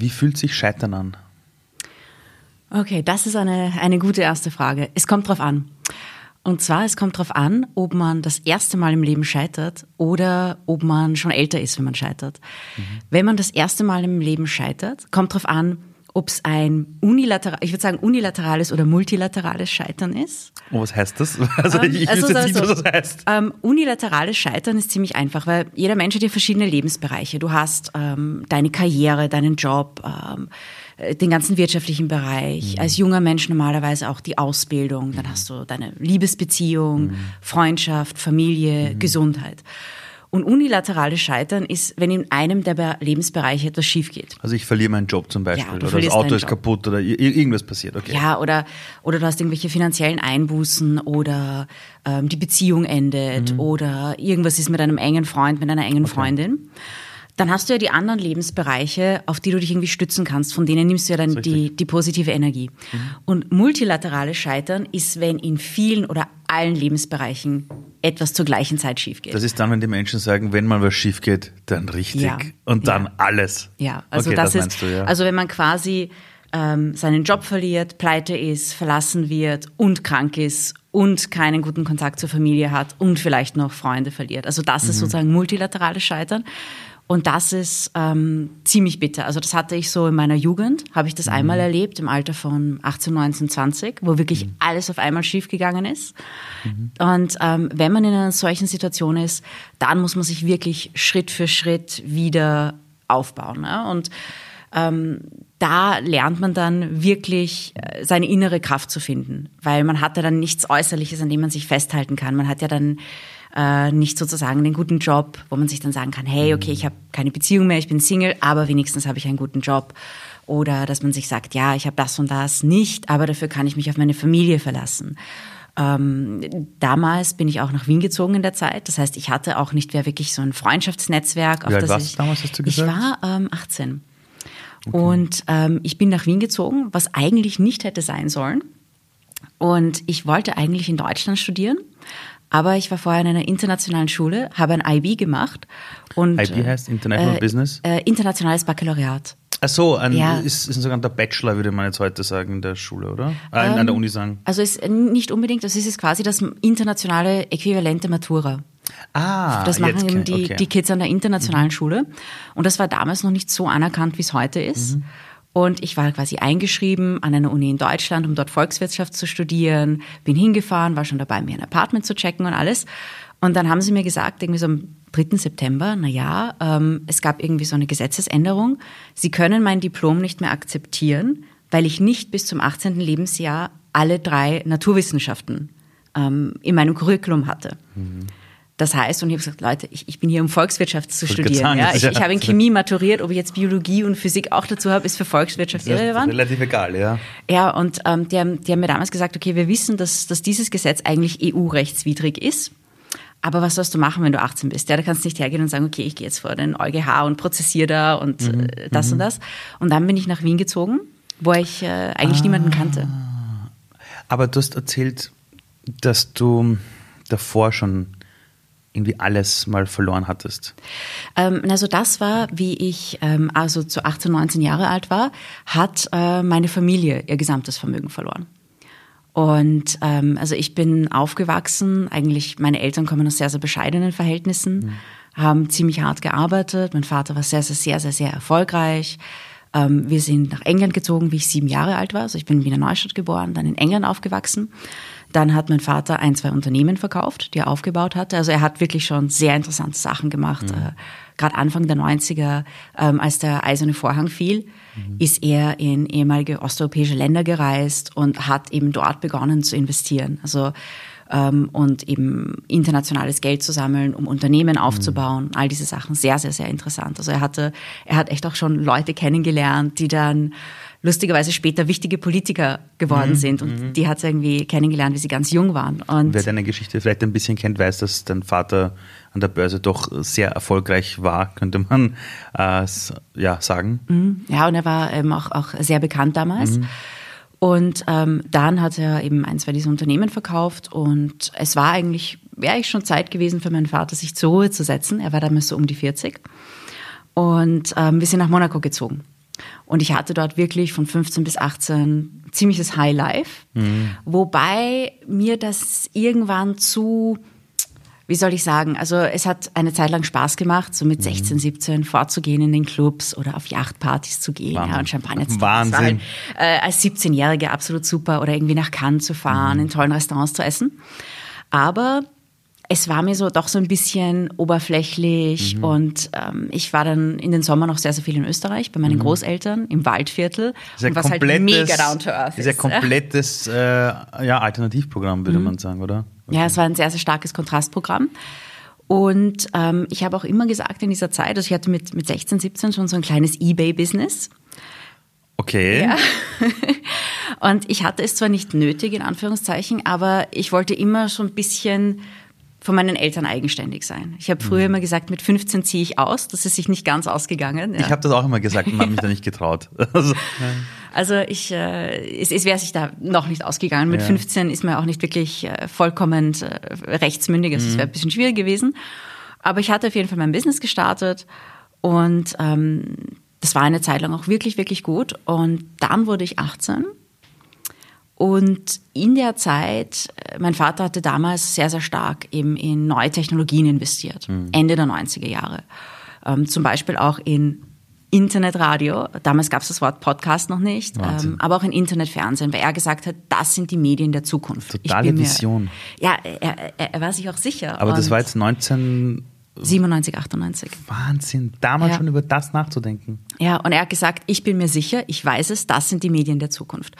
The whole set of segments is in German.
Wie fühlt sich Scheitern an? Okay, das ist eine, eine gute erste Frage. Es kommt drauf an. Und zwar, es kommt drauf an, ob man das erste Mal im Leben scheitert oder ob man schon älter ist, wenn man scheitert. Mhm. Wenn man das erste Mal im Leben scheitert, kommt drauf an, ob es ein unilateral, ich würde sagen unilaterales oder multilaterales Scheitern ist. Oh, was heißt das? Also ähm, ich also, weiß nicht, was das heißt. Ähm, unilaterales Scheitern ist ziemlich einfach, weil jeder Mensch hat ja verschiedene Lebensbereiche. Du hast ähm, deine Karriere, deinen Job, ähm, äh, den ganzen wirtschaftlichen Bereich, mhm. als junger Mensch normalerweise auch die Ausbildung, dann hast du deine Liebesbeziehung, mhm. Freundschaft, Familie, mhm. Gesundheit. Und unilaterales Scheitern ist, wenn in einem der Lebensbereiche etwas schief geht. Also ich verliere meinen Job zum Beispiel ja, oder das Auto ist kaputt oder irgendwas passiert. Okay. Ja, oder, oder du hast irgendwelche finanziellen Einbußen oder ähm, die Beziehung endet mhm. oder irgendwas ist mit einem engen Freund, mit einer engen okay. Freundin dann hast du ja die anderen Lebensbereiche, auf die du dich irgendwie stützen kannst. Von denen nimmst du ja dann die, die positive Energie. Mhm. Und multilaterales Scheitern ist, wenn in vielen oder allen Lebensbereichen etwas zur gleichen Zeit schief geht. Das ist dann, wenn die Menschen sagen, wenn mal was schief geht, dann richtig ja. und dann ja. alles. Ja, also okay, das, das ist, du, ja. also wenn man quasi ähm, seinen Job verliert, pleite ist, verlassen wird und krank ist und keinen guten Kontakt zur Familie hat und vielleicht noch Freunde verliert. Also das mhm. ist sozusagen multilaterales Scheitern. Und das ist ähm, ziemlich bitter. Also das hatte ich so in meiner Jugend, habe ich das mhm. einmal erlebt, im Alter von 18, 19, 20, wo wirklich mhm. alles auf einmal schiefgegangen ist. Mhm. Und ähm, wenn man in einer solchen Situation ist, dann muss man sich wirklich Schritt für Schritt wieder aufbauen. Ne? Und ähm, da lernt man dann wirklich äh, seine innere Kraft zu finden, weil man hat ja dann nichts Äußerliches, an dem man sich festhalten kann. Man hat ja dann äh, nicht sozusagen den guten Job, wo man sich dann sagen kann, hey, okay, ich habe keine Beziehung mehr, ich bin Single, aber wenigstens habe ich einen guten Job. Oder dass man sich sagt, ja, ich habe das und das nicht, aber dafür kann ich mich auf meine Familie verlassen. Ähm, damals bin ich auch nach Wien gezogen in der Zeit. Das heißt, ich hatte auch nicht mehr wirklich so ein Freundschaftsnetzwerk. Wie alt warst du damals, hast du gesagt? Ich war ähm, 18. Okay. Und ähm, ich bin nach Wien gezogen, was eigentlich nicht hätte sein sollen. Und ich wollte eigentlich in Deutschland studieren, aber ich war vorher in einer internationalen Schule, habe ein IB gemacht. Und, IB heißt International äh, Business? Äh, internationales Baccalaureat. Ach so, ein, ja. ist, ist sogar der Bachelor, würde man jetzt heute sagen, in der Schule, oder? Äh, ähm, an der Uni sagen. Also ist nicht unbedingt, das ist quasi das internationale Äquivalent der Matura. Ah, das machen eben die, okay. die Kids an der internationalen mhm. Schule. Und das war damals noch nicht so anerkannt, wie es heute ist. Mhm. Und ich war quasi eingeschrieben an einer Uni in Deutschland, um dort Volkswirtschaft zu studieren. Bin hingefahren, war schon dabei, mir ein Apartment zu checken und alles. Und dann haben sie mir gesagt, irgendwie so am 3. September, na ja, ähm, es gab irgendwie so eine Gesetzesänderung. Sie können mein Diplom nicht mehr akzeptieren, weil ich nicht bis zum 18. Lebensjahr alle drei Naturwissenschaften ähm, in meinem Curriculum hatte. Mhm. Das heißt, und ich habe gesagt, Leute, ich, ich bin hier, um Volkswirtschaft zu studieren. Sagen, ja. Ich, ich habe in Chemie maturiert, ob ich jetzt Biologie und Physik auch dazu habe, ist für Volkswirtschaft irrelevant. Relativ egal, ja. Ja, und ähm, die, haben, die haben mir damals gesagt, okay, wir wissen, dass, dass dieses Gesetz eigentlich EU-rechtswidrig ist. Aber was sollst du machen, wenn du 18 bist? Ja, da kannst du nicht hergehen und sagen, okay, ich gehe jetzt vor den EuGH und prozessiere da und mhm. äh, das mhm. und das. Und dann bin ich nach Wien gezogen, wo ich äh, eigentlich ah. niemanden kannte. Aber du hast erzählt, dass du davor schon irgendwie alles mal verloren hattest? Ähm, also das war, wie ich ähm, also zu 18, 19 Jahre alt war, hat äh, meine Familie ihr gesamtes Vermögen verloren. Und ähm, also ich bin aufgewachsen, eigentlich meine Eltern kommen aus sehr, sehr bescheidenen Verhältnissen, mhm. haben ziemlich hart gearbeitet. Mein Vater war sehr, sehr, sehr, sehr, sehr erfolgreich. Ähm, wir sind nach England gezogen, wie ich sieben Jahre alt war. Also ich bin in Wiener Neustadt geboren, dann in England aufgewachsen. Dann hat mein Vater ein, zwei Unternehmen verkauft, die er aufgebaut hatte. Also er hat wirklich schon sehr interessante Sachen gemacht. Mhm. Äh, Gerade Anfang der 90er, ähm, als der eiserne Vorhang fiel, mhm. ist er in ehemalige osteuropäische Länder gereist und hat eben dort begonnen zu investieren. Also ähm, und eben internationales Geld zu sammeln, um Unternehmen aufzubauen, mhm. all diese Sachen. Sehr, sehr, sehr interessant. Also er hatte, er hat echt auch schon Leute kennengelernt, die dann lustigerweise später wichtige Politiker geworden mhm. sind. Und mhm. die hat sie irgendwie kennengelernt, wie sie ganz jung waren. Und Wer deine Geschichte vielleicht ein bisschen kennt, weiß, dass dein Vater an der Börse doch sehr erfolgreich war, könnte man äh, ja sagen. Mhm. Ja, und er war eben auch, auch sehr bekannt damals. Mhm. Und ähm, dann hat er eben ein, zwei dieser Unternehmen verkauft und es war eigentlich, wäre ich schon Zeit gewesen für meinen Vater, sich zur Ruhe zu setzen. Er war damals so um die 40. Und ähm, wir sind nach Monaco gezogen. Und ich hatte dort wirklich von 15 bis 18 ziemliches High Life. Mhm. Wobei mir das irgendwann zu, wie soll ich sagen, also es hat eine Zeit lang Spaß gemacht, so mit 16, mhm. 17 vorzugehen in den Clubs oder auf Yachtpartys zu gehen ja, und Champagner zu trinken. Wahnsinn. Halt, äh, als 17-Jährige absolut super oder irgendwie nach Cannes zu fahren, mhm. in tollen Restaurants zu essen. Aber es war mir so doch so ein bisschen oberflächlich mhm. und ähm, ich war dann in den Sommer noch sehr, sehr viel in Österreich bei meinen mhm. Großeltern im Waldviertel ist und was halt mega down to earth ist. Ein komplettes äh, ja, Alternativprogramm, würde mhm. man sagen, oder? Okay. Ja, es war ein sehr, sehr starkes Kontrastprogramm. Und ähm, ich habe auch immer gesagt in dieser Zeit, also ich hatte mit, mit 16, 17 schon so ein kleines Ebay-Business. Okay. Ja. Und ich hatte es zwar nicht nötig, in Anführungszeichen, aber ich wollte immer schon ein bisschen von meinen Eltern eigenständig sein. Ich habe früher mhm. immer gesagt, mit 15 ziehe ich aus. Das ist sich nicht ganz ausgegangen. Ja. Ich habe das auch immer gesagt und habe mich da nicht getraut. Also, also ich, äh, es, es wäre sich da noch nicht ausgegangen. Mit ja. 15 ist man auch nicht wirklich äh, vollkommen äh, rechtsmündig. Also es mhm. wäre ein bisschen schwierig gewesen. Aber ich hatte auf jeden Fall mein Business gestartet und ähm, das war eine Zeit lang auch wirklich, wirklich gut. Und dann wurde ich 18 und in der Zeit, äh, mein Vater hatte damals sehr, sehr stark eben in neue Technologien investiert, mhm. Ende der 90er Jahre. Ähm, zum Beispiel auch in Internetradio, damals gab es das Wort Podcast noch nicht, ähm, aber auch in Internetfernsehen, weil er gesagt hat, das sind die Medien der Zukunft. Totale Vision. ja, er, er, er, war sich auch sicher. Aber das war jetzt 19... 97, 98. Wahnsinn, damals ja. schon über das nachzudenken. Ja, und er hat gesagt, ich bin mir sicher, ich weiß es, das sind die Medien der Zukunft.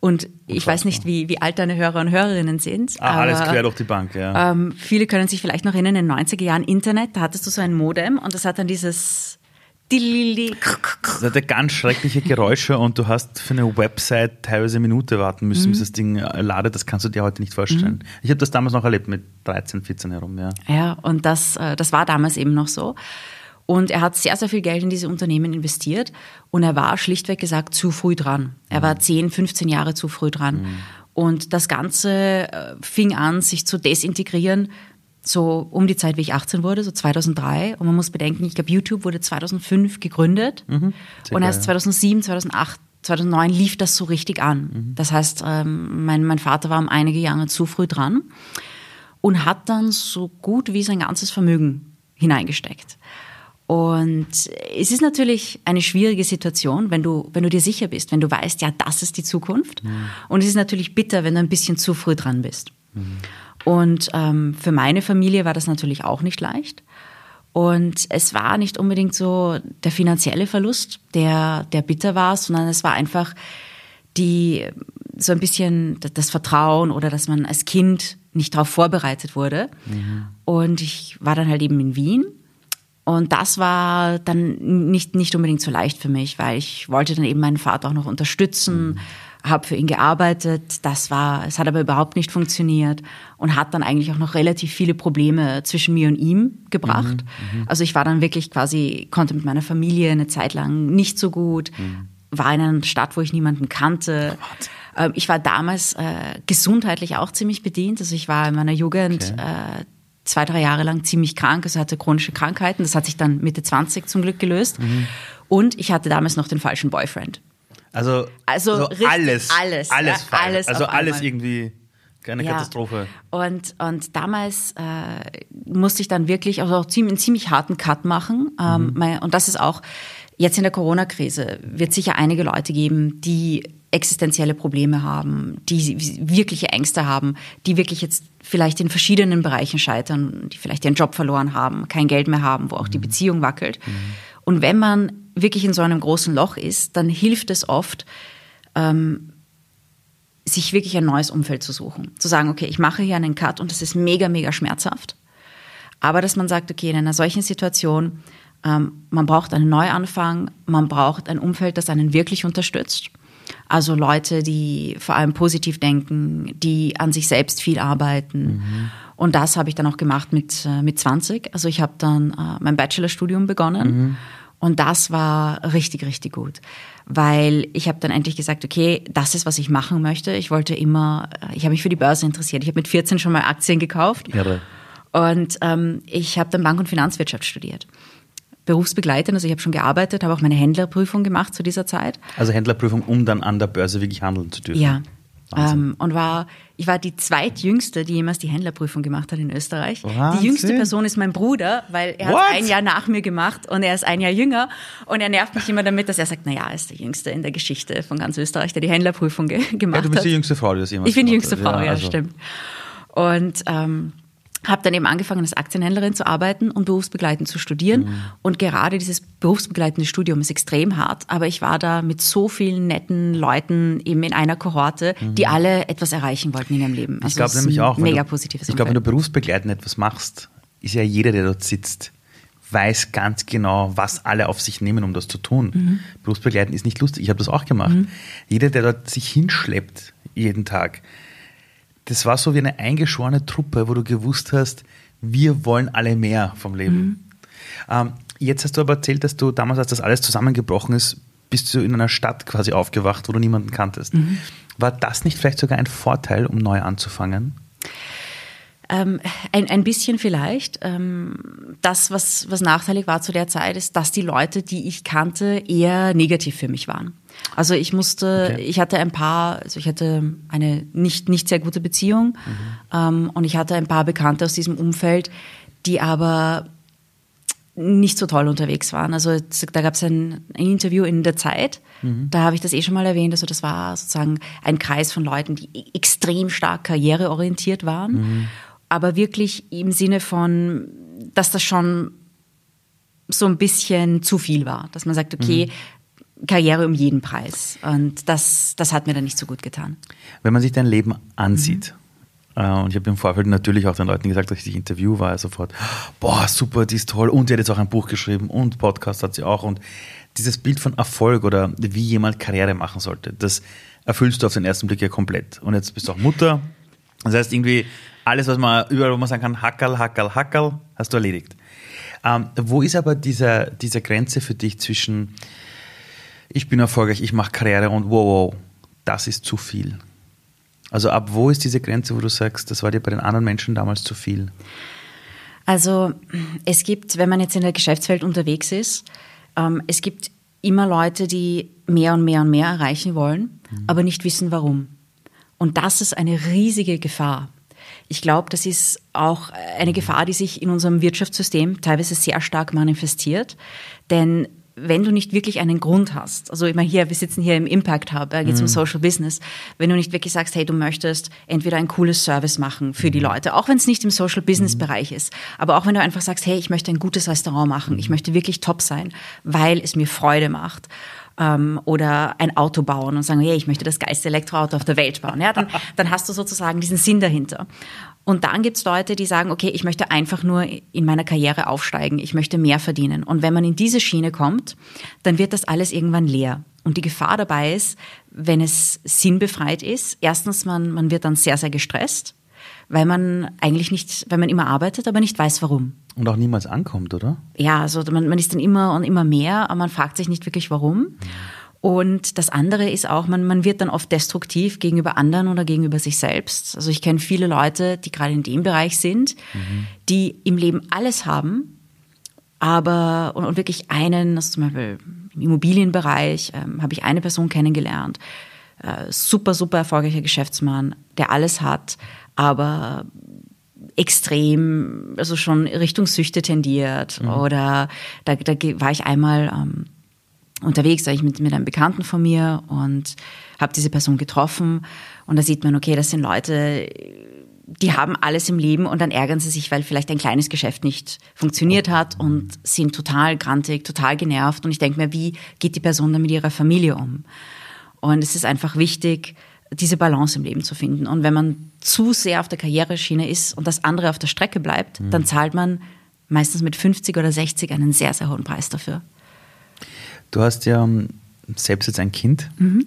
Und ich weiß nicht, wie, wie alt deine Hörer und Hörerinnen sind. Ah, alles quer durch die Bank, ja. Ähm, viele können sich vielleicht noch erinnern, in den 90er Jahren Internet, da hattest du so ein Modem und das hat dann dieses das hatte ganz schreckliche Geräusche und du hast für eine Website teilweise eine Minute warten müssen, mhm. bis das Ding äh, ladet. Das kannst du dir heute nicht vorstellen. Mhm. Ich habe das damals noch erlebt mit 13, 14 herum, ja. Ja, und das, äh, das war damals eben noch so. Und er hat sehr, sehr viel Geld in diese Unternehmen investiert und er war schlichtweg gesagt zu früh dran. Er war 10, mhm. 15 Jahre zu früh dran. Mhm. Und das Ganze äh, fing an, sich zu desintegrieren, so um die Zeit, wie ich 18 wurde, so 2003. Und man muss bedenken, ich glaube, YouTube wurde 2005 gegründet mhm. und erst 2007, 2008 2009 lief das so richtig an. Mhm. Das heißt, ähm, mein, mein Vater war um einige Jahre zu früh dran und hat dann so gut wie sein ganzes Vermögen hineingesteckt. Und es ist natürlich eine schwierige Situation, wenn du, wenn du dir sicher bist, wenn du weißt, ja, das ist die Zukunft. Mhm. Und es ist natürlich bitter, wenn du ein bisschen zu früh dran bist. Mhm. Und ähm, für meine Familie war das natürlich auch nicht leicht. Und es war nicht unbedingt so der finanzielle Verlust, der, der bitter war, sondern es war einfach die, so ein bisschen das Vertrauen oder dass man als Kind nicht darauf vorbereitet wurde. Mhm. Und ich war dann halt eben in Wien und das war dann nicht, nicht unbedingt so leicht für mich, weil ich wollte dann eben meinen Vater auch noch unterstützen, mhm. habe für ihn gearbeitet. Das war, es hat aber überhaupt nicht funktioniert und hat dann eigentlich auch noch relativ viele Probleme zwischen mir und ihm gebracht. Mhm. Mhm. Also ich war dann wirklich quasi, konnte mit meiner Familie eine Zeit lang nicht so gut, mhm. war in einer Stadt, wo ich niemanden kannte. Oh ich war damals äh, gesundheitlich auch ziemlich bedient. Also ich war in meiner Jugend okay. äh, zwei, drei Jahre lang ziemlich krank, also hatte chronische Krankheiten. Das hat sich dann Mitte 20 zum Glück gelöst. Mhm. Und ich hatte damals noch den falschen Boyfriend. Also, also, also alles, alles, alles, ja, alles also alles irgendwie keine ja. Katastrophe. Und, und damals äh, musste ich dann wirklich also auch ziemlich, einen ziemlich harten Cut machen. Ähm, mhm. mein, und das ist auch jetzt in der Corona-Krise wird sicher einige Leute geben, die existenzielle Probleme haben, die wirkliche Ängste haben, die wirklich jetzt vielleicht in verschiedenen Bereichen scheitern, die vielleicht ihren Job verloren haben, kein Geld mehr haben, wo auch mhm. die Beziehung wackelt. Mhm. Und wenn man wirklich in so einem großen Loch ist, dann hilft es oft, ähm, sich wirklich ein neues Umfeld zu suchen. Zu sagen, okay, ich mache hier einen Cut und das ist mega, mega schmerzhaft. Aber dass man sagt, okay, in einer solchen Situation, ähm, man braucht einen Neuanfang, man braucht ein Umfeld, das einen wirklich unterstützt. Also Leute, die vor allem positiv denken, die an sich selbst viel arbeiten. Mhm. Und das habe ich dann auch gemacht mit, äh, mit 20. Also ich habe dann äh, mein Bachelorstudium begonnen. Mhm. Und das war richtig, richtig gut. Weil ich habe dann endlich gesagt, okay, das ist, was ich machen möchte. Ich wollte immer, äh, ich habe mich für die Börse interessiert. Ich habe mit 14 schon mal Aktien gekauft. Irre. Und ähm, ich habe dann Bank- und Finanzwirtschaft studiert berufsbegleitend. Also ich habe schon gearbeitet, habe auch meine Händlerprüfung gemacht zu dieser Zeit. Also Händlerprüfung, um dann an der Börse wirklich handeln zu dürfen. Ja. Ähm, und war, ich war die zweitjüngste, die jemals die Händlerprüfung gemacht hat in Österreich. Wahnsinn. Die jüngste Person ist mein Bruder, weil er What? hat ein Jahr nach mir gemacht und er ist ein Jahr jünger. Und er nervt mich immer damit, dass er sagt, naja, er ist der Jüngste in der Geschichte von ganz Österreich, der die Händlerprüfung ge gemacht hat. Ja, du bist die jüngste Frau, die das jemals Ich bin die jüngste Frau, ja, ja also. stimmt. Und ähm, habe dann eben angefangen, als Aktienhändlerin zu arbeiten und berufsbegleitend zu studieren. Mhm. Und gerade dieses berufsbegleitende Studium ist extrem hart. Aber ich war da mit so vielen netten Leuten eben in einer Kohorte, mhm. die alle etwas erreichen wollten in ihrem Leben. Also ich glaube nämlich auch, mega du, positives Ich glaube, wenn du berufsbegleitend etwas machst, ist ja jeder, der dort sitzt, weiß ganz genau, was alle auf sich nehmen, um das zu tun. Mhm. Berufsbegleiten ist nicht lustig. Ich habe das auch gemacht. Mhm. Jeder, der dort sich hinschleppt, jeden Tag, das war so wie eine eingeschworene Truppe, wo du gewusst hast, wir wollen alle mehr vom Leben. Mhm. Ähm, jetzt hast du aber erzählt, dass du damals, als das alles zusammengebrochen ist, bist du in einer Stadt quasi aufgewacht, wo du niemanden kanntest. Mhm. War das nicht vielleicht sogar ein Vorteil, um neu anzufangen? Ähm, ein, ein bisschen vielleicht. Ähm, das, was, was nachteilig war zu der Zeit, ist, dass die Leute, die ich kannte, eher negativ für mich waren. Also ich musste, okay. ich hatte ein paar, also ich hatte eine nicht, nicht sehr gute Beziehung mhm. ähm, und ich hatte ein paar Bekannte aus diesem Umfeld, die aber nicht so toll unterwegs waren. Also da gab es ein, ein, Interview in der Zeit, mhm. da habe ich das eh schon mal erwähnt. Also das war sozusagen ein Kreis von Leuten, die e-, extrem stark karriereorientiert waren, mhm. aber wirklich im Sinne von, dass das schon so ein bisschen zu viel war, dass man sagt, okay, mhm. Karriere um jeden Preis. Und das, das hat mir dann nicht so gut getan. Wenn man sich dein Leben ansieht, mhm. äh, und ich habe im Vorfeld natürlich auch den Leuten gesagt, dass ich dich interview war, sofort, boah, super, die ist toll. Und die hat jetzt auch ein Buch geschrieben und Podcast hat sie auch. Und dieses Bild von Erfolg oder wie jemand Karriere machen sollte, das erfüllst du auf den ersten Blick ja komplett. Und jetzt bist du auch Mutter. Das heißt, irgendwie alles, was man überall, wo man sagen kann, Hackerl, Hackerl, Hackerl, hast du erledigt. Ähm, wo ist aber diese, diese Grenze für dich zwischen ich bin erfolgreich, ich mache Karriere und wow, wow, das ist zu viel. Also ab wo ist diese Grenze, wo du sagst, das war dir bei den anderen Menschen damals zu viel? Also es gibt, wenn man jetzt in der Geschäftswelt unterwegs ist, ähm, es gibt immer Leute, die mehr und mehr und mehr erreichen wollen, mhm. aber nicht wissen warum. Und das ist eine riesige Gefahr. Ich glaube, das ist auch eine Gefahr, die sich in unserem Wirtschaftssystem teilweise sehr stark manifestiert. Denn wenn du nicht wirklich einen Grund hast, also immer hier, wir sitzen hier im Impact Hub, da geht es mhm. um Social Business, wenn du nicht wirklich sagst, hey, du möchtest entweder ein cooles Service machen für die mhm. Leute, auch wenn es nicht im Social Business mhm. Bereich ist, aber auch wenn du einfach sagst, hey, ich möchte ein gutes Restaurant machen, ich mhm. möchte wirklich top sein, weil es mir Freude macht ähm, oder ein Auto bauen und sagen, hey, ich möchte das geilste Elektroauto auf der Welt bauen, ja, dann, dann hast du sozusagen diesen Sinn dahinter. Und dann gibt's Leute, die sagen, okay, ich möchte einfach nur in meiner Karriere aufsteigen, ich möchte mehr verdienen. Und wenn man in diese Schiene kommt, dann wird das alles irgendwann leer. Und die Gefahr dabei ist, wenn es sinnbefreit ist, erstens, man, man wird dann sehr, sehr gestresst, weil man eigentlich nicht, weil man immer arbeitet, aber nicht weiß warum. Und auch niemals ankommt, oder? Ja, also man, man ist dann immer und immer mehr, aber man fragt sich nicht wirklich warum. Und das andere ist auch, man, man wird dann oft destruktiv gegenüber anderen oder gegenüber sich selbst. Also ich kenne viele Leute, die gerade in dem Bereich sind, mhm. die im Leben alles haben, aber und, und, wirklich einen, also zum Beispiel im Immobilienbereich ähm, habe ich eine Person kennengelernt, äh, super, super erfolgreicher Geschäftsmann, der alles hat, aber extrem, also schon Richtung Süchte tendiert. Mhm. Oder da, da war ich einmal ähm, unterwegs, war ich mit, mit einem Bekannten von mir und habe diese Person getroffen und da sieht man, okay, das sind Leute, die haben alles im Leben und dann ärgern sie sich, weil vielleicht ein kleines Geschäft nicht funktioniert hat und sind total grantig, total genervt und ich denke mir, wie geht die Person dann mit ihrer Familie um? Und es ist einfach wichtig, diese Balance im Leben zu finden. Und wenn man zu sehr auf der Karriereschiene ist und das andere auf der Strecke bleibt, mhm. dann zahlt man meistens mit 50 oder 60 einen sehr, sehr hohen Preis dafür. Du hast ja ähm, selbst jetzt ein Kind. Mhm.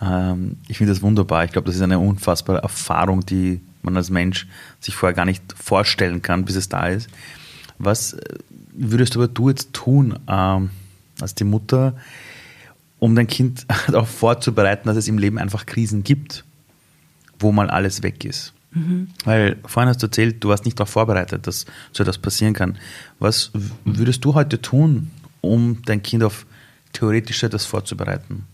Ähm, ich finde das wunderbar. Ich glaube, das ist eine unfassbare Erfahrung, die man als Mensch sich vorher gar nicht vorstellen kann, bis es da ist. Was äh, würdest aber du jetzt tun ähm, als die Mutter, um dein Kind darauf vorzubereiten, dass es im Leben einfach Krisen gibt, wo mal alles weg ist? Mhm. Weil vorhin hast du erzählt, du warst nicht darauf vorbereitet, dass so etwas passieren kann. Was würdest du heute tun, um dein Kind auf theoretisch etwas vorzubereiten?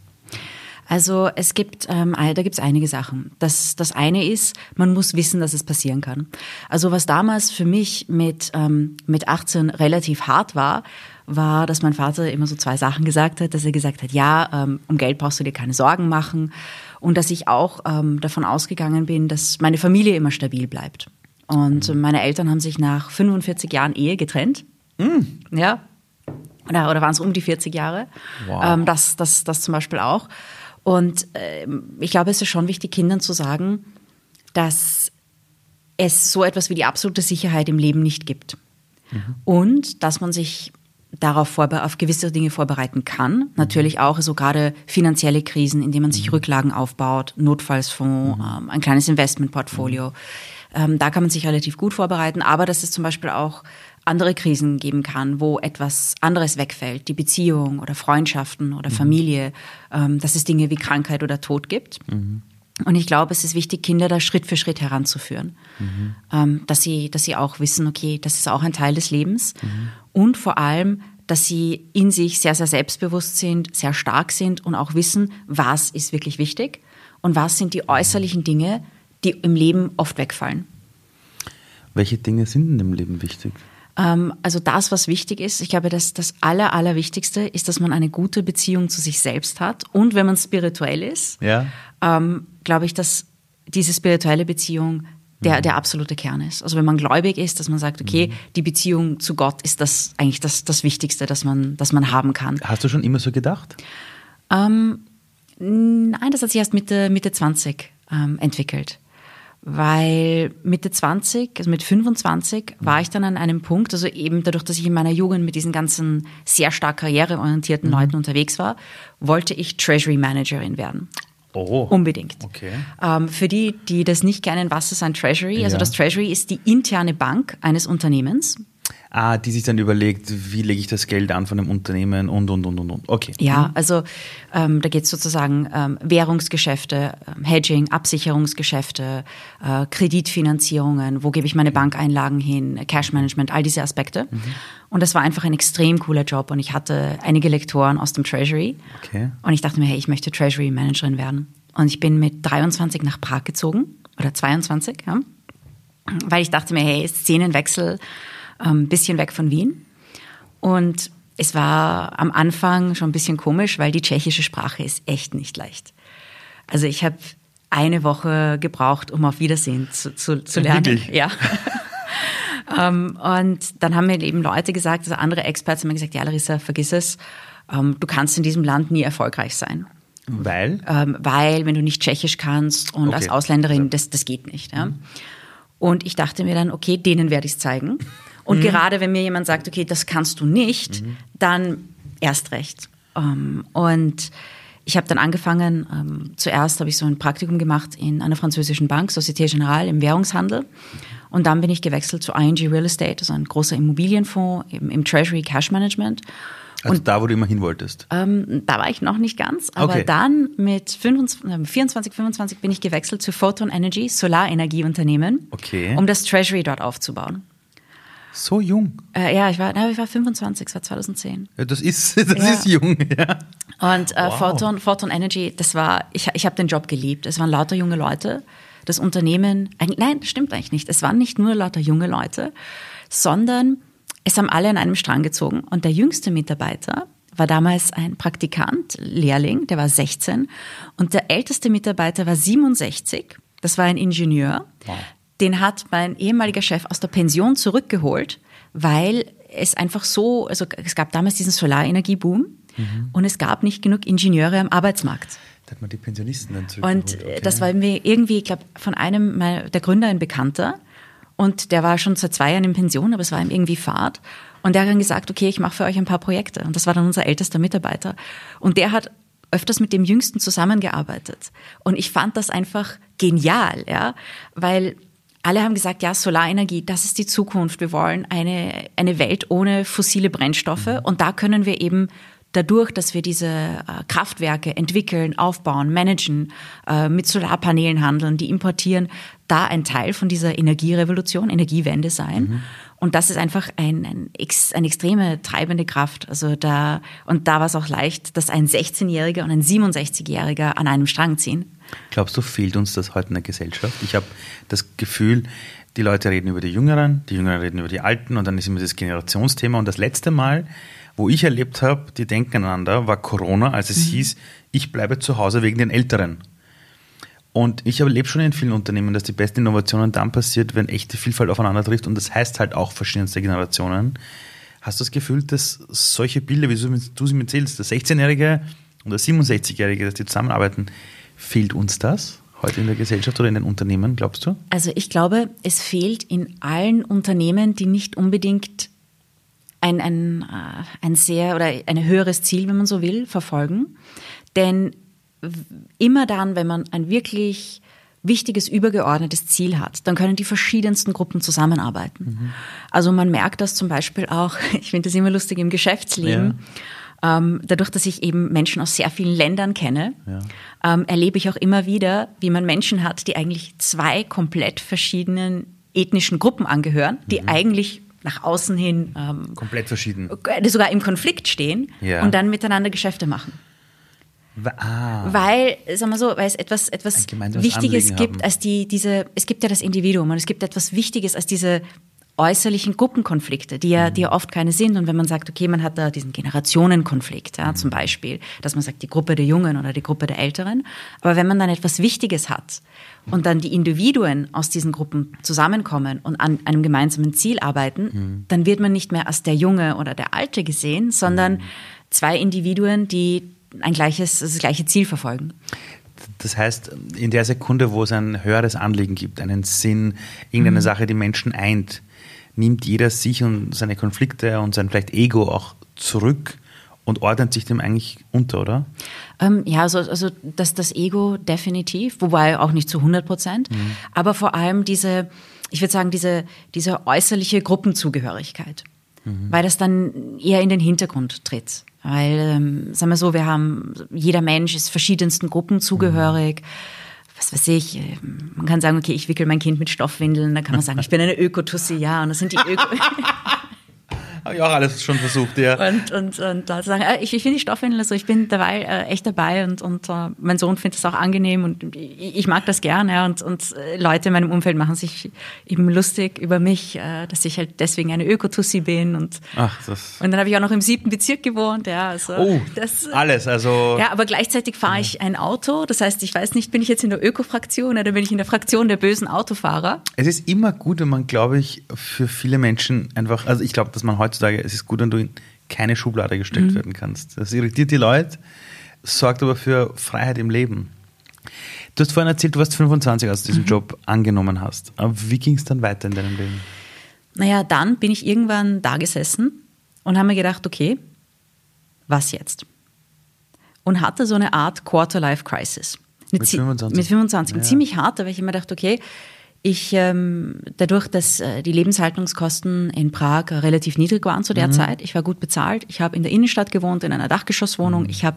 Also es gibt, ähm, da gibt es einige Sachen. Das, das eine ist, man muss wissen, dass es passieren kann. Also was damals für mich mit, ähm, mit 18 relativ hart war, war, dass mein Vater immer so zwei Sachen gesagt hat, dass er gesagt hat, ja, ähm, um Geld brauchst du dir keine Sorgen machen und dass ich auch ähm, davon ausgegangen bin, dass meine Familie immer stabil bleibt. Und mhm. meine Eltern haben sich nach 45 Jahren Ehe getrennt. Mhm. Ja. Oder, oder waren es um die 40 Jahre? Wow. Ähm, das, das, das zum Beispiel auch. Und äh, ich glaube, es ist schon wichtig, Kindern zu sagen, dass es so etwas wie die absolute Sicherheit im Leben nicht gibt. Mhm. Und dass man sich darauf auf gewisse Dinge vorbereiten kann. Natürlich auch so gerade finanzielle Krisen, indem man sich mhm. Rücklagen aufbaut, Notfallsfonds, mhm. ähm, ein kleines Investmentportfolio. Mhm. Ähm, da kann man sich relativ gut vorbereiten. Aber dass es zum Beispiel auch andere Krisen geben kann, wo etwas anderes wegfällt, die Beziehung oder Freundschaften oder mhm. Familie, ähm, dass es Dinge wie Krankheit oder Tod gibt. Mhm. Und ich glaube, es ist wichtig, Kinder da Schritt für Schritt heranzuführen, mhm. ähm, dass sie, dass sie auch wissen, okay, das ist auch ein Teil des Lebens. Mhm. Und vor allem, dass sie in sich sehr, sehr selbstbewusst sind, sehr stark sind und auch wissen, was ist wirklich wichtig und was sind die äußerlichen Dinge, die im Leben oft wegfallen. Welche Dinge sind in dem Leben wichtig? Ähm, also das, was wichtig ist, ich glaube, dass das Aller, Allerwichtigste ist, dass man eine gute Beziehung zu sich selbst hat. Und wenn man spirituell ist, ja. ähm, glaube ich, dass diese spirituelle Beziehung der, mhm. der absolute Kern ist. Also wenn man gläubig ist, dass man sagt, okay, mhm. die Beziehung zu Gott ist das eigentlich das, das Wichtigste, das man, das man haben kann. Hast du schon immer so gedacht? Ähm, nein, das hat sich erst Mitte, Mitte 20 ähm, entwickelt weil Mitte 20, also mit 25, war ich dann an einem Punkt, also eben dadurch, dass ich in meiner Jugend mit diesen ganzen sehr stark karriereorientierten mhm. Leuten unterwegs war, wollte ich Treasury Managerin werden. Oh. Unbedingt. Okay. Ähm, für die, die das nicht kennen, was ist ein Treasury? Also ja. Also das Treasury ist die interne Bank eines Unternehmens. Ah, die sich dann überlegt, wie lege ich das Geld an von dem Unternehmen und, und, und, und, und. Okay. Ja, mhm. also ähm, da geht es sozusagen ähm, Währungsgeschäfte, ähm, Hedging, Absicherungsgeschäfte, äh, Kreditfinanzierungen, wo gebe ich meine Bankeinlagen hin, Cashmanagement, all diese Aspekte. Mhm. Und das war einfach ein extrem cooler Job und ich hatte einige Lektoren aus dem Treasury. Okay. Und ich dachte mir, hey, ich möchte Treasury Managerin werden. Und ich bin mit 23 nach Prag gezogen oder 22, ja, weil ich dachte mir, hey, Szenenwechsel, ein ähm, bisschen weg von Wien. Und es war am Anfang schon ein bisschen komisch, weil die tschechische Sprache ist echt nicht leicht. Also ich habe eine Woche gebraucht, um auf Wiedersehen zu, zu, zu lernen. Wirklich? Ja. um, ähm, und dann haben mir eben Leute gesagt, also andere Experts haben mir gesagt, ja Larissa, vergiss es, um, ähm, du kannst in diesem Land nie erfolgreich sein. Weil? Um, weil, wenn du nicht Tschechisch kannst und okay. als Ausländerin, das, das geht nicht. Ja? Mhm. Und ich dachte mir dann, okay, denen werde ich es zeigen. Und mhm. gerade wenn mir jemand sagt, okay, das kannst du nicht, mhm. dann erst recht. Ähm, und ich habe dann angefangen, ähm, zuerst habe ich so ein Praktikum gemacht in einer französischen Bank, Société Générale im Währungshandel. Und dann bin ich gewechselt zu ING Real Estate, also ein großer Immobilienfonds im, im Treasury Cash Management. Also und, da, wo du immer hin wolltest? Ähm, da war ich noch nicht ganz, aber okay. dann mit 25, 24, 25 bin ich gewechselt zu Photon Energy, Solarenergieunternehmen, okay. um das Treasury dort aufzubauen. So jung? Äh, ja, ich war, na, ich war 25, das war 2010. Ja, das ist, das ja. ist jung, ja. Und äh, wow. Photon, Photon Energy, das war, ich, ich habe den Job geliebt. Es waren lauter junge Leute. Das Unternehmen, nein, das stimmt eigentlich nicht. Es waren nicht nur lauter junge Leute, sondern es haben alle an einem Strang gezogen. Und der jüngste Mitarbeiter war damals ein Praktikant, Lehrling, der war 16. Und der älteste Mitarbeiter war 67. Das war ein Ingenieur. Wow den hat mein ehemaliger Chef aus der Pension zurückgeholt, weil es einfach so, also es gab damals diesen Solarenergieboom mhm. und es gab nicht genug Ingenieure am Arbeitsmarkt. Da hat man die Pensionisten dann zurückgeholt. Und okay. das war mir irgendwie, ich glaube, von einem der Gründer ein Bekannter und der war schon seit zwei Jahren in Pension, aber es war ihm irgendwie Fahrt. Und der hat dann gesagt, okay, ich mache für euch ein paar Projekte. Und das war dann unser ältester Mitarbeiter. Und der hat öfters mit dem Jüngsten zusammengearbeitet. Und ich fand das einfach genial, ja, weil alle haben gesagt, ja, Solarenergie, das ist die Zukunft. Wir wollen eine, eine Welt ohne fossile Brennstoffe. Mhm. Und da können wir eben dadurch, dass wir diese äh, Kraftwerke entwickeln, aufbauen, managen, äh, mit Solarpanelen handeln, die importieren, da ein Teil von dieser Energierevolution, Energiewende sein. Mhm. Und das ist einfach ein, ein, eine extreme treibende Kraft. Also da, und da war es auch leicht, dass ein 16-Jähriger und ein 67-Jähriger an einem Strang ziehen. Glaubst du, fehlt uns das heute in der Gesellschaft? Ich habe das Gefühl, die Leute reden über die Jüngeren, die Jüngeren reden über die Alten und dann ist immer das Generationsthema. Und das letzte Mal, wo ich erlebt habe, die denken aneinander, war Corona, als es mhm. hieß, ich bleibe zu Hause wegen den Älteren. Und ich erlebe schon in vielen Unternehmen, dass die besten Innovationen dann passiert, wenn echte Vielfalt aufeinander trifft. Und das heißt halt auch verschiedenste Generationen. Hast du das Gefühl, dass solche Bilder, wie du sie mir erzählst, der 16-Jährige und der 67-Jährige, dass die zusammenarbeiten, fehlt uns das? heute in der Gesellschaft oder in den Unternehmen, glaubst du? Also ich glaube, es fehlt in allen Unternehmen, die nicht unbedingt ein, ein, äh, ein sehr oder ein höheres Ziel, wenn man so will, verfolgen. Denn immer dann, wenn man ein wirklich wichtiges, übergeordnetes Ziel hat, dann können die verschiedensten Gruppen zusammenarbeiten. Mhm. Also man merkt das zum Beispiel auch, ich finde das immer lustig im Geschäftsleben. Ja ähm, dadurch, dass ich eben Menschen aus sehr vielen Ländern kenne, ja. ähm, erlebe ich auch immer wieder, wie man Menschen hat, die eigentlich zwei komplett verschiedenen ethnischen Gruppen angehören, die mhm. eigentlich nach außen hin ähm, komplett verschieden, äh, sogar im Konflikt stehen ja. und dann miteinander Geschäfte machen. Ah. Weil, sagen wir so, weil es etwas, etwas Wichtiges Anliegen gibt haben. als die, diese, es gibt ja das Individuum und es gibt etwas Wichtiges als diese äußerlichen Gruppenkonflikte, die ja, die ja oft keine sind. Und wenn man sagt, okay, man hat da diesen Generationenkonflikt, ja, zum Beispiel, dass man sagt, die Gruppe der Jungen oder die Gruppe der Älteren. Aber wenn man dann etwas Wichtiges hat und dann die Individuen aus diesen Gruppen zusammenkommen und an einem gemeinsamen Ziel arbeiten, mhm. dann wird man nicht mehr als der Junge oder der Alte gesehen, sondern mhm. zwei Individuen, die ein gleiches, das gleiche Ziel verfolgen. Das heißt, in der Sekunde, wo es ein höheres Anliegen gibt, einen Sinn, irgendeine mhm. Sache, die Menschen eint, nimmt jeder sich und seine Konflikte und sein vielleicht Ego auch zurück und ordnet sich dem eigentlich unter, oder? Ähm, ja, also, also das, das Ego definitiv, wobei auch nicht zu 100 Prozent, mhm. aber vor allem diese, ich würde sagen, diese, diese äußerliche Gruppenzugehörigkeit, mhm. weil das dann eher in den Hintergrund tritt. Weil, ähm, sagen wir so, wir haben, jeder Mensch ist verschiedensten Gruppen zugehörig. Mhm was weiß ich, äh, man kann sagen, okay, ich wickel mein Kind mit Stoffwindeln, dann kann man sagen, ich bin eine Ökotussi, ja, und das sind die Öko. Habe ich auch alles schon versucht, ja. Und, und, und da sagen, äh, ich, ich finde die Stoffwindeln, also ich bin dabei, äh, echt dabei und, und uh, mein Sohn findet es auch angenehm und ich, ich mag das gern, ja, und, und Leute in meinem Umfeld machen sich eben lustig über mich, äh, dass ich halt deswegen eine Ökotussi bin und, Ach, das und dann habe ich auch noch im siebten Bezirk gewohnt, ja, also oh, das, alles, also. Ja, aber gleichzeitig fahre ich ein Auto, das heißt, ich weiß nicht, bin ich jetzt in der Öko-Fraktion oder bin ich in der Fraktion der bösen Autofahrer? Es ist immer gut, wenn man, glaube ich, für viele Menschen einfach, also ich glaube, dass man heute heutzutage, es ist gut, wenn du in keine Schublade gesteckt mhm. werden kannst. Das irritiert die Leute, sorgt aber für Freiheit im Leben. Du hast vorhin erzählt, du warst 25, als du diesen mhm. Job angenommen hast. Aber wie ging es dann weiter in deinem Leben? Naja, dann bin ich irgendwann da gesessen und habe mir gedacht, okay, was jetzt? Und hatte so eine Art Quarter-Life-Crisis. Mit 25? Mit 25. Ja. Ziemlich hart, weil ich immer dachte, okay, ich, ähm, dadurch, dass äh, die Lebenshaltungskosten in Prag relativ niedrig waren zu der mhm. Zeit, ich war gut bezahlt, ich habe in der Innenstadt gewohnt, in einer Dachgeschosswohnung, mhm. ich habe,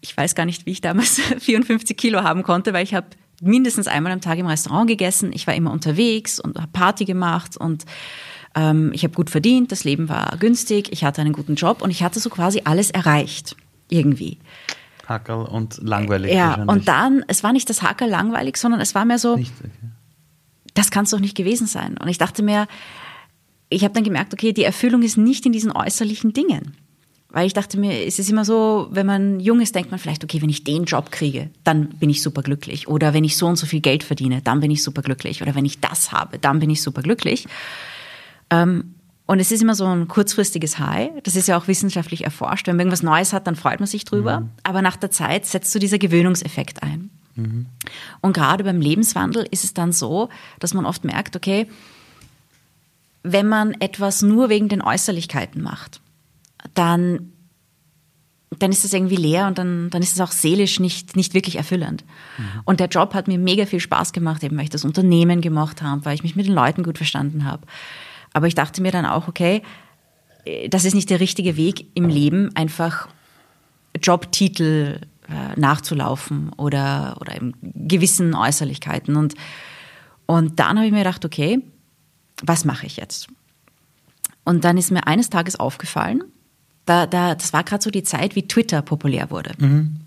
ich weiß gar nicht, wie ich damals 54 Kilo haben konnte, weil ich habe mindestens einmal am Tag im Restaurant gegessen, ich war immer unterwegs und habe Party gemacht und ähm, ich habe gut verdient, das Leben war günstig, ich hatte einen guten Job und ich hatte so quasi alles erreicht, irgendwie. Hackerl und langweilig. Ja, und dann, es war nicht das Hackerl langweilig, sondern es war mehr so, nicht, okay das kann es doch nicht gewesen sein. Und ich dachte mir, ich habe dann gemerkt, okay, die Erfüllung ist nicht in diesen äußerlichen Dingen. Weil ich dachte mir, es ist immer so, wenn man jung ist, denkt man vielleicht, okay, wenn ich den Job kriege, dann bin ich super glücklich. Oder wenn ich so und so viel Geld verdiene, dann bin ich super glücklich. Oder wenn ich das habe, dann bin ich super glücklich. Ähm, und es ist immer so ein kurzfristiges High. Das ist ja auch wissenschaftlich erforscht. Wenn man irgendwas Neues hat, dann freut man sich drüber. Mhm. Aber nach der Zeit setzt so dieser Gewöhnungseffekt ein. Mhm. Und gerade beim Lebenswandel ist es dann so, dass man oft merkt, okay, wenn man etwas nur wegen den Äußerlichkeiten macht, dann, dann ist es irgendwie leer und dann, dann ist es auch seelisch nicht, nicht wirklich erfüllend. Mhm. Und der Job hat mir mega viel Spaß gemacht, eben weil ich das Unternehmen gemacht habe, weil ich mich mit den Leuten gut verstanden habe. Aber ich dachte mir dann auch, okay, das ist nicht der richtige Weg im Leben, einfach Jobtitel äh, nachzulaufen oder, oder in gewissen Äußerlichkeiten. Und, und dann habe ich mir gedacht, okay, was mache ich jetzt? Und dann ist mir eines Tages aufgefallen, da, da, das war gerade so die Zeit, wie Twitter populär wurde. Mhm.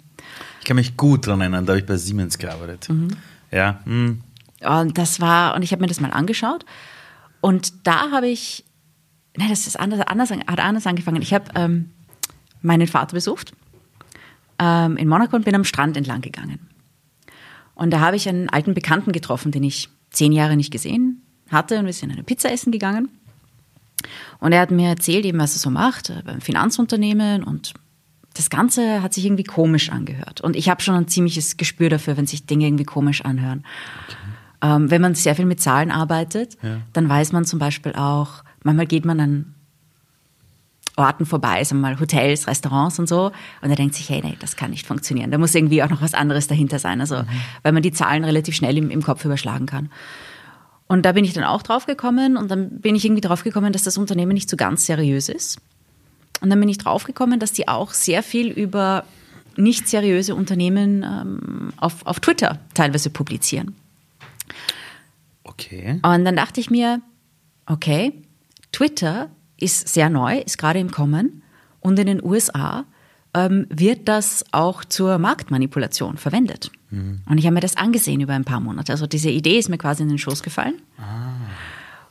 Ich kann mich gut daran erinnern, da habe ich bei Siemens gearbeitet. Mhm. Ja. Mhm. Und das war, und ich habe mir das mal angeschaut. Und da habe ich, nein, das ist anders, anders, hat anders angefangen. Ich habe ähm, meinen Vater besucht ähm, in Monaco und bin am Strand entlang gegangen. Und da habe ich einen alten Bekannten getroffen, den ich zehn Jahre nicht gesehen hatte und wir sind eine Pizza essen gegangen. Und er hat mir erzählt, eben, was er so macht äh, beim Finanzunternehmen und das Ganze hat sich irgendwie komisch angehört. Und ich habe schon ein ziemliches Gespür dafür, wenn sich Dinge irgendwie komisch anhören. Okay. Ähm, wenn man sehr viel mit Zahlen arbeitet, ja. dann weiß man zum Beispiel auch, manchmal geht man an Orten vorbei, sagen wir mal Hotels, Restaurants und so. Und er denkt sich, hey, nee, das kann nicht funktionieren. Da muss irgendwie auch noch was anderes dahinter sein. Also, mhm. weil man die Zahlen relativ schnell im, im Kopf überschlagen kann. Und da bin ich dann auch drauf gekommen und dann bin ich irgendwie drauf gekommen, dass das Unternehmen nicht so ganz seriös ist. Und dann bin ich drauf gekommen, dass die auch sehr viel über nicht seriöse Unternehmen ähm, auf, auf Twitter teilweise publizieren. Okay. Und dann dachte ich mir, okay, Twitter ist sehr neu, ist gerade im Kommen. Und in den USA ähm, wird das auch zur Marktmanipulation verwendet. Mhm. Und ich habe mir das angesehen über ein paar Monate. Also diese Idee ist mir quasi in den Schoß gefallen. Ah.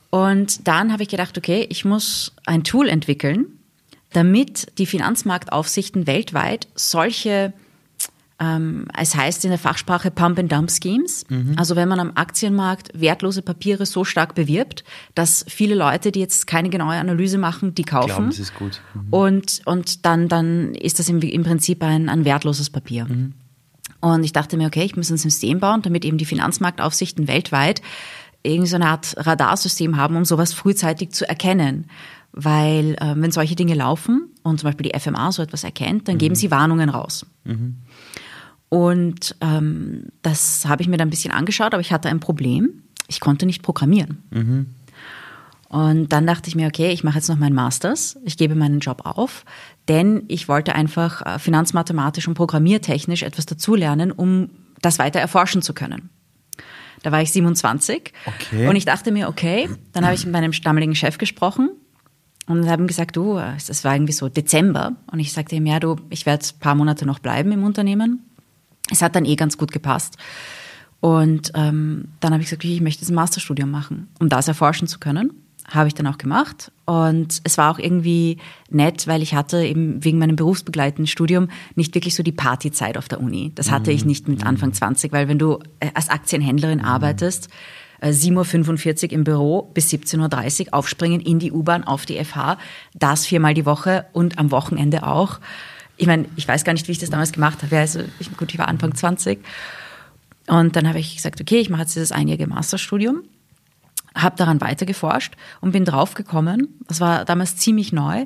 Und dann habe ich gedacht, okay, ich muss ein Tool entwickeln, damit die Finanzmarktaufsichten weltweit solche ähm, es heißt in der Fachsprache Pump-and-Dump-Schemes. Mhm. Also wenn man am Aktienmarkt wertlose Papiere so stark bewirbt, dass viele Leute, die jetzt keine genaue Analyse machen, die kaufen. Glauben, das ist gut. Mhm. Und, und dann, dann ist das im, im Prinzip ein, ein wertloses Papier. Mhm. Und ich dachte mir, okay, ich muss ein System bauen, damit eben die Finanzmarktaufsichten weltweit irgendwie so eine Art Radarsystem haben, um sowas frühzeitig zu erkennen. Weil äh, wenn solche Dinge laufen und zum Beispiel die FMA so etwas erkennt, dann mhm. geben sie Warnungen raus. Und ähm, das habe ich mir dann ein bisschen angeschaut, aber ich hatte ein Problem. Ich konnte nicht programmieren. Mhm. Und dann dachte ich mir, okay, ich mache jetzt noch meinen Masters, ich gebe meinen Job auf, denn ich wollte einfach äh, finanzmathematisch und programmiertechnisch etwas dazulernen, um das weiter erforschen zu können. Da war ich 27 okay. und ich dachte mir, okay, dann habe ich mit meinem damaligen Chef gesprochen und haben gesagt, du, das war irgendwie so Dezember und ich sagte ihm, ja, du, ich werde ein paar Monate noch bleiben im Unternehmen es hat dann eh ganz gut gepasst. Und ähm, dann habe ich gesagt, ich möchte ein Masterstudium machen, um das erforschen zu können. Habe ich dann auch gemacht. Und es war auch irgendwie nett, weil ich hatte eben wegen meinem berufsbegleitenden Studium nicht wirklich so die Partyzeit auf der Uni. Das hatte ich nicht mit mhm. Anfang 20, weil wenn du äh, als Aktienhändlerin mhm. arbeitest, 7.45 äh, Uhr im Büro bis 17.30 Uhr aufspringen in die U-Bahn auf die FH, das viermal die Woche und am Wochenende auch ich meine, ich weiß gar nicht, wie ich das damals gemacht habe. Also, ich, gut, ich war Anfang 20. Und dann habe ich gesagt, okay, ich mache jetzt dieses einjährige Masterstudium, habe daran weitergeforscht und bin draufgekommen, das war damals ziemlich neu,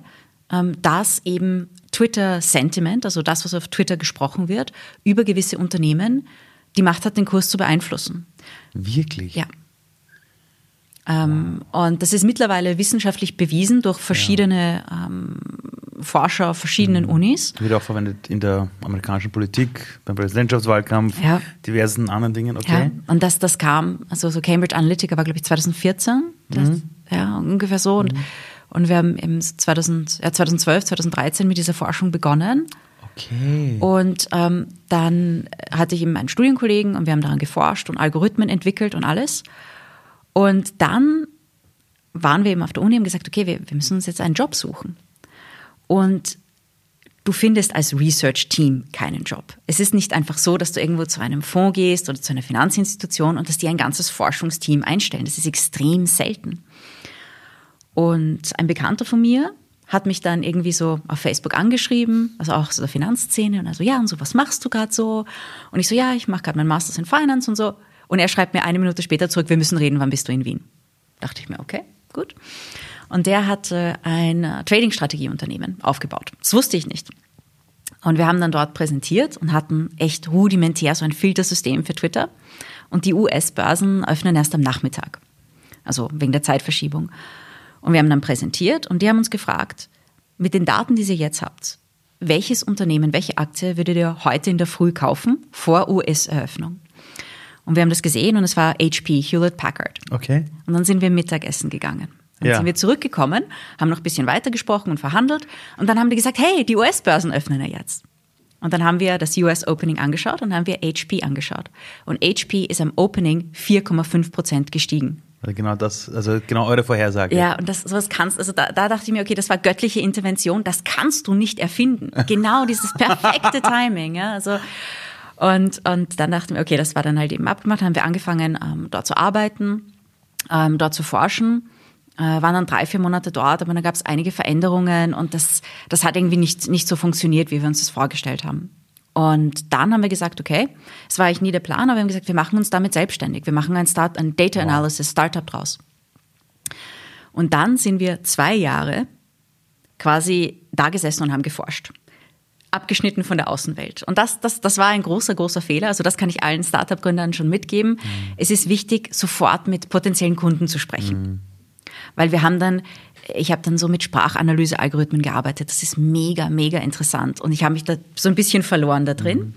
ähm, dass eben Twitter Sentiment, also das, was auf Twitter gesprochen wird, über gewisse Unternehmen, die Macht hat, den Kurs zu beeinflussen. Wirklich? Ja. Ähm, und das ist mittlerweile wissenschaftlich bewiesen durch verschiedene ja. ähm, Forscher auf verschiedenen mhm. Unis. Wird auch verwendet in der amerikanischen Politik, beim Präsidentschaftswahlkampf, ja. diversen anderen Dingen. Okay. Ja. Und das, das kam, also so Cambridge Analytica war, glaube ich, 2014. Das, mhm. Ja, ungefähr so. Und, mhm. und wir haben im 2000, ja, 2012, 2013 mit dieser Forschung begonnen. Okay. Und ähm, dann hatte ich eben einen Studienkollegen und wir haben daran geforscht und Algorithmen entwickelt und alles. Und dann waren wir eben auf der Uni und haben gesagt, okay, wir, wir müssen uns jetzt einen Job suchen. Und du findest als Research-Team keinen Job. Es ist nicht einfach so, dass du irgendwo zu einem Fonds gehst oder zu einer Finanzinstitution und dass die ein ganzes Forschungsteam einstellen. Das ist extrem selten. Und ein Bekannter von mir hat mich dann irgendwie so auf Facebook angeschrieben, also auch so der Finanzszene und also ja und so, was machst du gerade so? Und ich so, ja, ich mache gerade mein Masters in Finance und so. Und er schreibt mir eine Minute später zurück, wir müssen reden, wann bist du in Wien? Dachte ich mir, okay, gut. Und der hatte ein Trading-Strategieunternehmen aufgebaut. Das wusste ich nicht. Und wir haben dann dort präsentiert und hatten echt rudimentär so ein Filtersystem für Twitter. Und die US-Börsen öffnen erst am Nachmittag. Also wegen der Zeitverschiebung. Und wir haben dann präsentiert und die haben uns gefragt, mit den Daten, die ihr jetzt habt, welches Unternehmen, welche Aktie würdet ihr heute in der Früh kaufen vor US-Eröffnung? Und wir haben das gesehen und es war HP, Hewlett Packard. Okay. Und dann sind wir Mittagessen gegangen. Dann Ja. sind wir zurückgekommen, haben noch ein bisschen weiter gesprochen und verhandelt. Und dann haben die gesagt, hey, die US-Börsen öffnen ja jetzt. Und dann haben wir das US Opening angeschaut und dann haben wir HP angeschaut. Und HP ist am Opening 4,5 Prozent gestiegen. Also genau das, also genau eure Vorhersage. Ja, und das sowas kannst, also da, da dachte ich mir, okay, das war göttliche Intervention, das kannst du nicht erfinden. Genau dieses perfekte Timing, ja, also und, und dann dachten wir, okay, das war dann halt eben abgemacht, haben wir angefangen, ähm, dort zu arbeiten, ähm, dort zu forschen, äh, waren dann drei, vier Monate dort, aber dann gab es einige Veränderungen und das, das hat irgendwie nicht, nicht so funktioniert, wie wir uns das vorgestellt haben. Und dann haben wir gesagt, okay, es war eigentlich nie der Plan, aber wir haben gesagt, wir machen uns damit selbstständig. Wir machen ein, Start, ein Data Analysis Startup draus. Und dann sind wir zwei Jahre quasi da gesessen und haben geforscht. Abgeschnitten von der Außenwelt. Und das, das, das war ein großer, großer Fehler. Also das kann ich allen Startup-Gründern schon mitgeben. Es ist wichtig, sofort mit potenziellen Kunden zu sprechen. Weil wir haben dann, ich habe dann so mit Sprachanalyse-Algorithmen gearbeitet. Das ist mega, mega interessant. Und ich habe mich da so ein bisschen verloren da drin.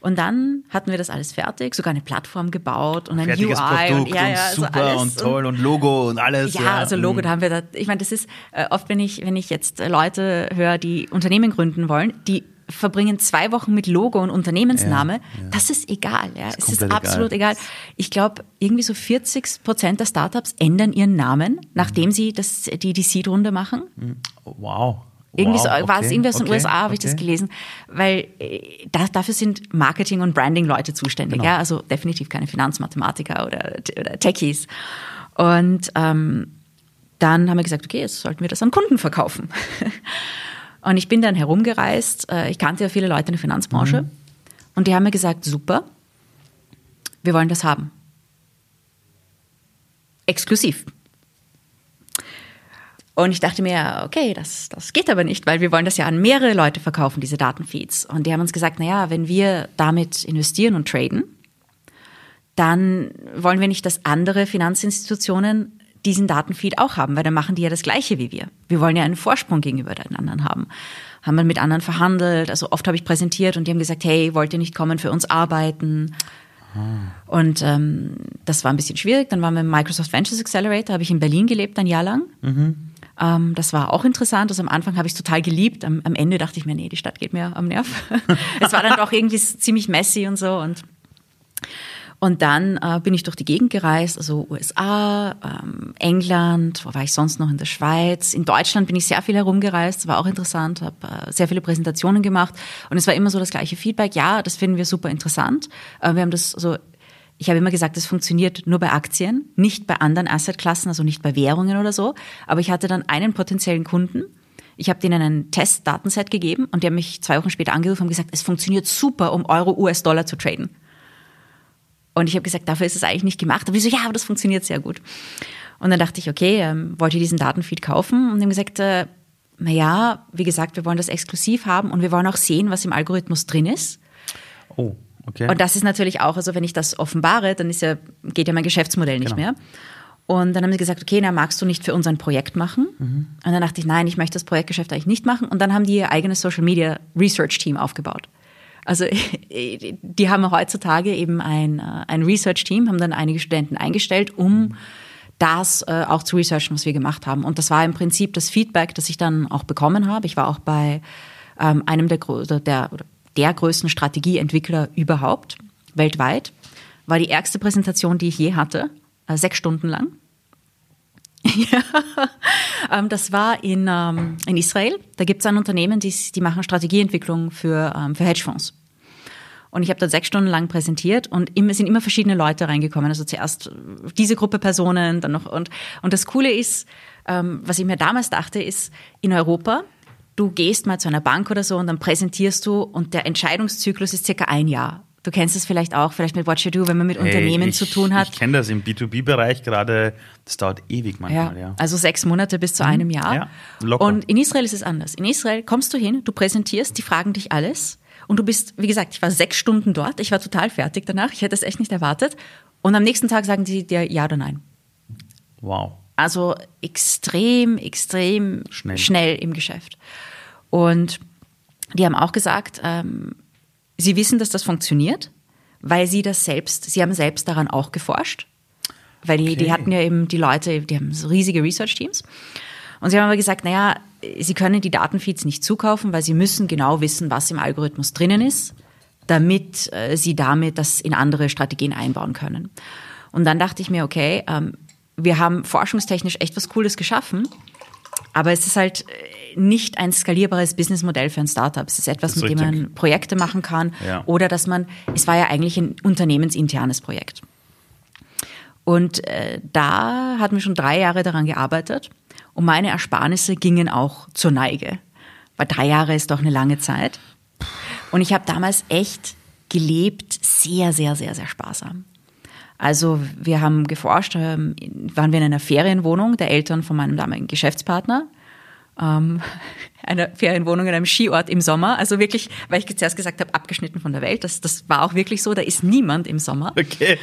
Und dann hatten wir das alles fertig, sogar eine Plattform gebaut und ein Fertiges UI Produkt und ja, ja, also super alles und toll und Logo und alles. ja, also Logo, mm. da haben wir da, ich meine, das ist äh, oft, wenn ich, wenn ich jetzt Leute höre, die Unternehmen gründen wollen, die verbringen zwei Wochen mit Logo und Unternehmensname, das ist egal. Ja. es ist absolut egal. Ich glaube, irgendwie so 40 Prozent der Startups ändern ihren Namen, nachdem sie das, die, die Seed-Runde machen. Wow. Irgendwie wow, so, war es okay, irgendwie aus den okay, USA, habe ich das okay. gelesen, weil äh, da, dafür sind Marketing- und Branding-Leute zuständig, Genau. ja, also definitiv keine Finanzmathematiker oder, oder Techies. Und ähm, dann haben wir gesagt, okay, jetzt sollten wir das an Kunden verkaufen. und ich bin dann herumgereist, äh, ich kannte ja viele Leute in der Finanzbranche und die haben mir gesagt, super, wir wollen das haben. Exklusiv. Und ich dachte mir, okay, das, das geht aber nicht, weil wir wollen das ja an mehrere Leute verkaufen, diese Datenfeeds. Und die haben uns gesagt, naja, wenn wir damit investieren und traden, dann wollen wir nicht, dass andere Finanzinstitutionen diesen Datenfeed auch haben, weil dann machen die ja das Gleiche wie wir. Wir wollen ja einen Vorsprung gegenüber den anderen haben. Haben wir mit anderen verhandelt, also oft habe ich präsentiert und die haben gesagt, hey, wollt ihr nicht kommen für uns arbeiten? Und ähm, das war ein bisschen schwierig. Dann waren wir im Microsoft Ventures Accelerator, habe ich in Berlin gelebt, ein Jahr lang. Ähm, das war auch interessant. Also am Anfang habe ich es total geliebt. Am, am Ende dachte ich mir, nee, die Stadt geht mir am Nerv. es war dann doch irgendwie ziemlich messy und so. Und, und dann äh, bin ich durch die Gegend gereist, also USA, ähm, England, wo war ich sonst noch in der Schweiz? In Deutschland bin ich sehr viel herumgereist, war auch interessant, habe äh, sehr viele Präsentationen gemacht und es war immer so das gleiche Feedback. Ja, das finden wir super interessant. Äh, wir haben das so ich habe immer gesagt, das funktioniert nur bei Aktien, nicht bei anderen Assetklassen, also nicht bei Währungen oder so. Aber ich hatte dann einen potenziellen Kunden. Ich habe denen einen Test-Datenset gegeben und die haben mich zwei Wochen später angerufen und gesagt, es funktioniert super, um Euro, US-Dollar zu traden. Und ich habe gesagt, dafür ist es eigentlich nicht gemacht. Aber ich so, ja, aber das funktioniert sehr gut. Und dann dachte ich, okay, ähm, wollt ihr diesen Datenfeed kaufen? Und die haben gesagt, äh, naja, wie gesagt, wir wollen das exklusiv haben und wir wollen auch sehen, was im Algorithmus drin ist. Oh, okay. Und das ist natürlich auch, also wenn ich das offenbare, dann ist ja, geht ja mein Geschäftsmodell nicht Genau. mehr. Und dann haben sie gesagt, okay, na, magst du nicht für uns ein Projekt machen? Mhm. Und dann dachte ich, nein, ich möchte das Projektgeschäft eigentlich nicht machen. Und dann haben die ihr eigenes Social Media Research Team aufgebaut. Also die haben heutzutage eben ein, äh, ein Research Team, haben dann einige Studenten eingestellt, um das äh, auch zu researchen, was wir gemacht haben. Und das war im Prinzip das Feedback, das ich dann auch bekommen habe. Ich war auch bei ähm, einem der, der, oder der größten Strategieentwickler überhaupt, weltweit. War die ärgste Präsentation, die ich je hatte, äh, sechs Stunden lang. Ja, ähm, das war in, ähm, in Israel. Da gibt es ein Unternehmen, die, die machen Strategieentwicklung für, ähm, für Hedgefonds. Und ich habe dort sechs Stunden lang präsentiert und es sind immer verschiedene Leute reingekommen. Also zuerst diese Gruppe Personen, dann noch und und das Coole ist, was ich mir damals dachte, ist in Europa. Du gehst mal zu einer Bank oder so und dann präsentierst du und der Entscheidungszyklus ist circa ein Jahr. Du kennst es vielleicht auch, vielleicht mit What You Do, wenn man mit Hey, Unternehmen ich, zu tun hat. Ich kenne das im B2B-Bereich gerade, das dauert ewig manchmal, ja. Also sechs Monate bis zu einem Jahr. Ja, locker. Und in Israel ist es anders. In Israel kommst du hin, du präsentierst, die fragen dich alles. Und du bist, wie gesagt, ich war sechs Stunden dort, ich war total fertig danach, ich hätte es echt nicht erwartet. Und am nächsten Tag sagen die dir ja oder nein. Wow. Also extrem, extrem Schnell. schnell, im Geschäft. Und die haben auch gesagt, ähm, sie wissen, dass das funktioniert, weil sie das selbst, sie haben selbst daran auch geforscht. Weil die, die Okay. hatten ja eben die Leute, die haben so riesige Research-Teams. Und sie haben aber gesagt, naja, sie können die Datenfeeds nicht zukaufen, weil sie müssen genau wissen, was im Algorithmus drinnen ist, damit äh, sie damit das in andere Strategien einbauen können. Und dann dachte ich mir, okay, ähm, wir haben forschungstechnisch echt was Cooles geschaffen, aber es ist halt äh, nicht ein skalierbares Businessmodell für ein Startup. Es ist etwas, ist mit dem richtig. man Projekte machen kann Ja. oder dass man, es war ja eigentlich ein unternehmensinternes Projekt. Und äh, da hatten wir schon drei Jahre daran gearbeitet und meine Ersparnisse gingen auch zur Neige. Weil drei Jahre ist doch eine lange Zeit. Und ich habe damals echt gelebt, sehr, sehr, sehr, sehr sparsam. Also wir haben geforscht, ähm, waren wir in einer Ferienwohnung der Eltern von meinem damaligen Geschäftspartner. Ähm, eine Ferienwohnung in einem Skiort im Sommer. Also wirklich, weil ich zuerst gesagt habe, abgeschnitten von der Welt. Das, das war auch wirklich so, da ist niemand im Sommer. Okay.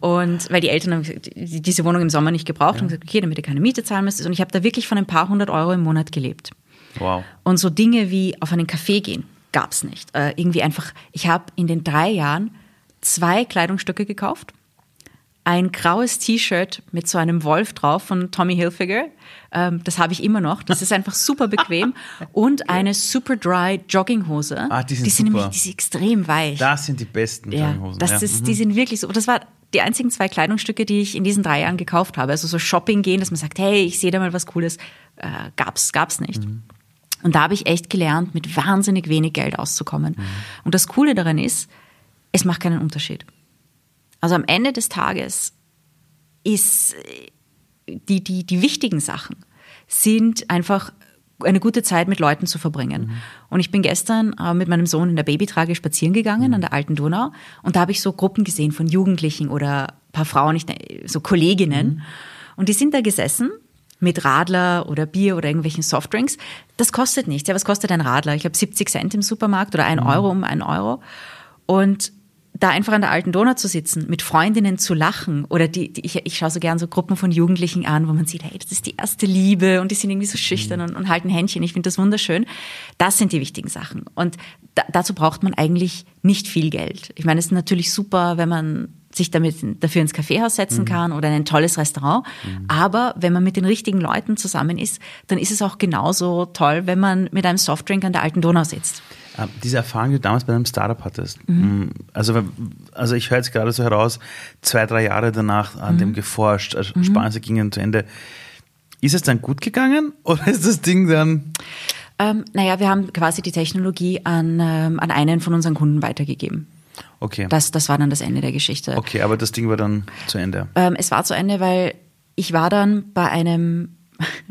Und weil die Eltern haben diese Wohnung im Sommer nicht gebraucht und gesagt, okay, damit ihr keine Miete zahlen müsst. Und ich habe da wirklich von ein paar hundert Euro im Monat gelebt. Wow. Und so Dinge wie auf einen Café gehen gab's nicht. Äh, irgendwie einfach, ich habe in den drei Jahren zwei Kleidungsstücke gekauft. Ein graues T-Shirt mit so einem Wolf drauf von Tommy Hilfiger. Ähm, das habe ich immer noch. Das ist einfach super bequem. Und eine super dry Jogginghose. Ah, die sind die sind super. nämlich die sind extrem weich. Das sind die besten Ja, Jogginghosen. das ja. ist, Mhm. die sind wirklich so. Das war die einzigen zwei Kleidungsstücke, die ich in diesen drei Jahren gekauft habe. Also so Shopping gehen, dass man sagt, hey, ich sehe da mal was Cooles, äh, gab's, gab's nicht. Mhm. Und da habe ich echt gelernt, mit wahnsinnig wenig Geld auszukommen. Mhm. Und das Coole daran ist, es macht keinen Unterschied. Also am Ende des Tages ist äh, die, die, die wichtigen Sachen sind einfach eine gute Zeit mit Leuten zu verbringen. Und ich bin gestern äh, mit meinem Sohn in der Babytrage spazieren gegangen an der alten Donau und da habe ich so Gruppen gesehen von Jugendlichen oder ein paar Frauen, ich, so Kolleginnen. Und die sind da gesessen mit Radler oder Bier oder irgendwelchen Softdrinks. Das kostet nichts. Ja, was kostet ein Radler? Ich glaube 70 Cent im Supermarkt oder ein Euro um einen Euro. Und da einfach an der alten Donau zu sitzen, mit Freundinnen zu lachen oder die, die ich, ich schaue so gern so Gruppen von Jugendlichen an, wo man sieht, hey, das ist die erste Liebe und die sind irgendwie so schüchtern und, und halten Händchen. Ich finde das wunderschön. Das sind die wichtigen Sachen. Und da, dazu braucht man eigentlich nicht viel Geld. Ich meine, es ist natürlich super, wenn man sich damit dafür ins Kaffeehaus setzen kann oder in ein tolles Restaurant. Aber wenn man mit den richtigen Leuten zusammen ist, dann ist es auch genauso toll, wenn man mit einem Softdrink an der alten Donau sitzt. Ähm, Diese Erfahrung, die du damals bei einem Startup hattest, Mhm. mm, also, also ich höre jetzt gerade so heraus, zwei, drei Jahre danach an Mhm. dem geforscht, äh, Sparnisse gingen zu Ende. Ist es dann gut gegangen oder ist das Ding dann, Ähm, naja, wir haben quasi die Technologie an, ähm, an einen von unseren Kunden weitergegeben. okay, Das, das war dann das Ende der Geschichte. okay, aber das Ding war dann zu Ende. Ähm, es war zu Ende, weil ich war dann bei einem,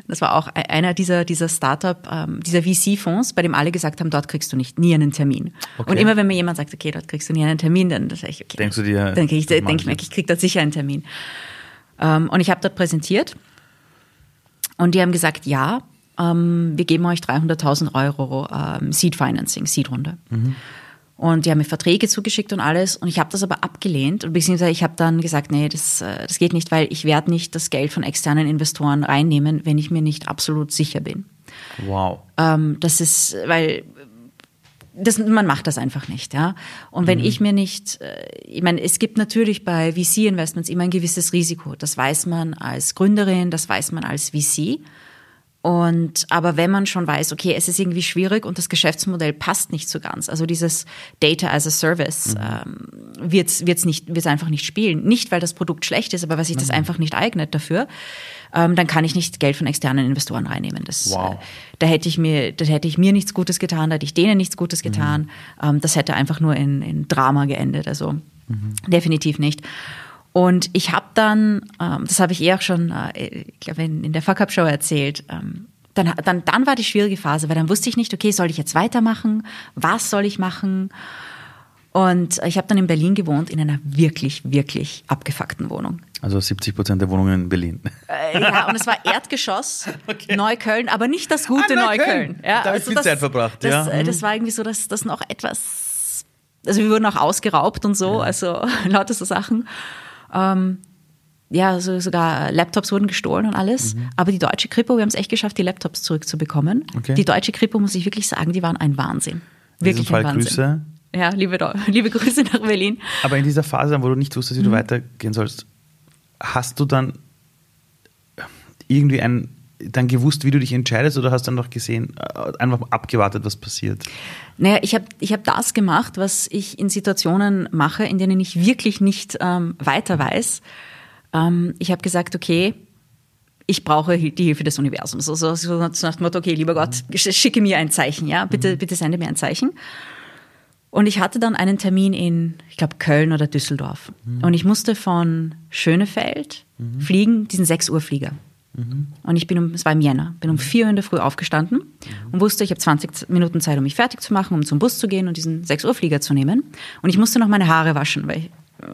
das war auch e- einer dieser, dieser Startup, ähm, dieser VC-Fonds, bei dem alle gesagt haben, dort kriegst du nicht nie einen Termin. Okay. Und immer wenn mir jemand sagt, okay, dort kriegst du nie einen Termin, dann sage ich, okay. Denkst du dir, dann ich, denke ich mir, ich krieg dort sicher einen Termin. Ähm, und ich habe dort präsentiert und die haben gesagt, ja, ähm, wir geben euch 300.000 Euro ähm, Seed Financing, Seed-Runde. Und die haben mir Verträge zugeschickt und alles. Und ich habe das aber abgelehnt. Und beziehungsweise ich habe dann gesagt, nee, das, äh, das geht nicht, weil ich werde nicht das Geld von externen Investoren reinnehmen, wenn ich mir nicht absolut sicher bin. Wow. Ähm, das ist, weil das, man macht das einfach nicht, ja. Und wenn ich mir nicht, äh, ich meine, es gibt natürlich bei VC-Investments immer ein gewisses Risiko. Das weiß man als Gründerin, das weiß man als VC. Und aber wenn man schon weiß, okay, es ist irgendwie schwierig und das Geschäftsmodell passt nicht so ganz, also dieses Data as a Service ähm, wird's wird's nicht wird's einfach nicht spielen, nicht weil das Produkt schlecht ist, aber weil sich das einfach nicht eignet dafür, ähm, dann kann ich nicht Geld von externen Investoren reinnehmen. Das, Wow. äh, da hätte ich mir, da hätte ich mir nichts Gutes getan, da hätte ich denen nichts Gutes getan. Ähm, das hätte einfach nur in, in Drama geendet. Also definitiv nicht. Und ich habe dann, ähm, das habe ich eh auch schon, äh, ich glaube, in, in der Fuck Up Show erzählt, ähm, dann, dann, dann war die schwierige Phase, weil dann wusste ich nicht, okay, soll ich jetzt weitermachen? Was soll ich machen? Und ich habe dann in Berlin gewohnt, in einer wirklich, wirklich abgefuckten Wohnung. Also 70 Prozent der Wohnungen in Berlin. Äh, ja, und es war Erdgeschoss, Neukölln, aber nicht das gute Ah, Neukölln. Neukölln. Ja, Da hab ich viel Zeit verbracht, Das, ja. äh, Mhm. das war irgendwie so, dass das noch etwas, also wir wurden auch ausgeraubt und so, also lauter so Sachen. Ähm, ja, so, sogar Laptops wurden gestohlen und alles. Mhm. Aber die deutsche Kripo, wir haben es echt geschafft, die Laptops zurückzubekommen. Okay. Die deutsche Kripo, muss ich wirklich sagen, die waren ein Wahnsinn. Wirklich Fall ein Wahnsinn. Grüße. Ja, liebe, liebe Grüße nach Berlin. Aber in dieser Phase, wo du nicht wusstest, wie du mhm. weitergehen sollst, hast du dann irgendwie ein, dann gewusst, wie du dich entscheidest oder hast dann noch gesehen, äh, einfach abgewartet, was passiert? Naja, ich habe ich hab das gemacht, was ich in Situationen mache, in denen ich wirklich nicht ähm, weiter weiß. Ähm, ich habe gesagt, okay, ich brauche die Hilfe des Universums. Also so nach dem Motto, okay, lieber Gott, schicke mir ein Zeichen, ja, bitte, mhm. bitte sende mir ein Zeichen. Und ich hatte dann einen Termin in, ich glaube, Köln oder Düsseldorf. Mhm. Und ich musste von Schönefeld mhm. fliegen, diesen 6 Uhr Flieger. Mhm. Und ich bin um, es war im Jänner, bin um 4 Uhr in der Früh aufgestanden mhm. und wusste, ich habe 20 Minuten Zeit, um mich fertig zu machen, um zum Bus zu gehen und diesen 6 Uhr Flieger zu nehmen. Und ich musste noch meine Haare waschen. Weil ich,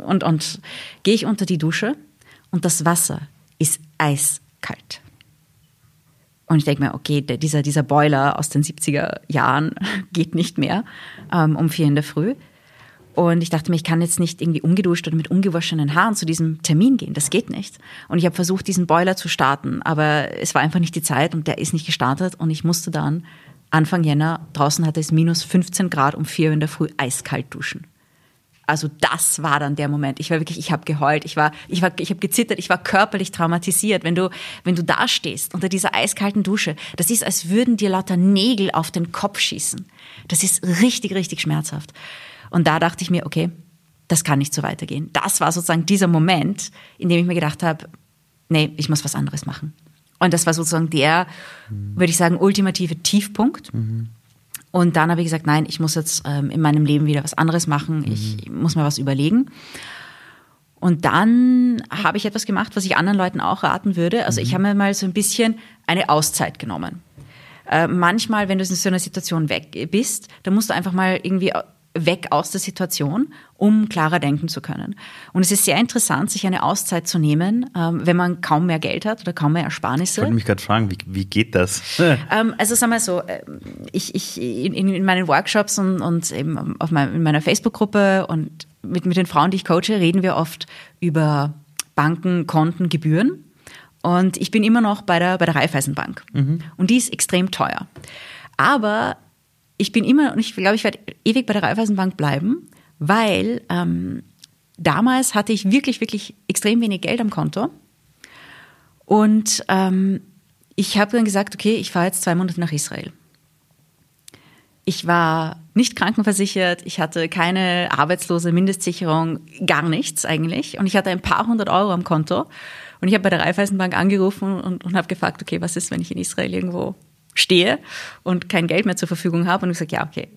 und und gehe ich unter die Dusche und das Wasser ist eiskalt. Und ich denke mir, okay, dieser, dieser Boiler aus den 70er Jahren geht nicht mehr ähm, um vier in der Früh. Und ich dachte mir, ich kann jetzt nicht irgendwie ungeduscht oder mit ungewaschenen Haaren zu diesem Termin gehen. Das geht nicht. Und ich habe versucht, diesen Boiler zu starten, aber es war einfach nicht die Zeit und der ist nicht gestartet. Und ich musste dann Anfang Jänner, draußen hatte es minus 15 Grad um vier in der Früh eiskalt duschen. Also das war dann der Moment. Ich war wirklich, ich habe geheult, ich war, ich war, ich habe gezittert, ich war körperlich traumatisiert. Wenn du, wenn du da stehst unter dieser eiskalten Dusche, das ist, als würden dir lauter Nägel auf den Kopf schießen. Das ist richtig, richtig schmerzhaft. Und da dachte ich mir, okay, das kann nicht so weitergehen. Das war sozusagen dieser Moment, in dem ich mir gedacht habe, nee, ich muss was anderes machen. Und das war sozusagen der, mhm. würde ich sagen, ultimative Tiefpunkt. Mhm. Und dann habe ich gesagt, nein, ich muss jetzt ähm, in meinem Leben wieder was anderes machen. Mhm. Ich muss mir was überlegen. Und dann habe ich etwas gemacht, was ich anderen Leuten auch raten würde. Also mhm. ich habe mir mal so ein bisschen eine Auszeit genommen. Äh, manchmal, wenn du in so einer Situation weg bist, dann musst du einfach mal irgendwie weg aus der Situation, um klarer denken zu können. Und es ist sehr interessant, sich eine Auszeit zu nehmen, ähm, wenn man kaum mehr Geld hat oder kaum mehr Ersparnisse. Ich wollte mich gerade fragen, wie, wie geht das? ähm, also sagen wir so, äh, ich, ich in, in meinen Workshops und, und eben auf mein, in meiner Facebook-Gruppe und mit, mit den Frauen, die ich coache, reden wir oft über Banken, Konten, Gebühren. Und ich bin immer noch bei der, bei der Raiffeisenbank. Mhm. Und die ist extrem teuer. Aber ich bin immer, und ich glaube, ich werde ewig bei der Raiffeisenbank bleiben, weil ähm, damals hatte ich wirklich, wirklich extrem wenig Geld am Konto. Und ähm, ich habe dann gesagt, okay, ich fahre jetzt zwei Monate nach Israel. Ich war nicht krankenversichert, ich hatte keine arbeitslose Mindestsicherung, gar nichts eigentlich. Und ich hatte ein paar hundert Euro am Konto. Und ich habe bei der Raiffeisenbank angerufen und, und habe gefragt, okay, was ist, wenn ich in Israel irgendwo stehe und kein Geld mehr zur Verfügung habe und ich sage, ja, okay,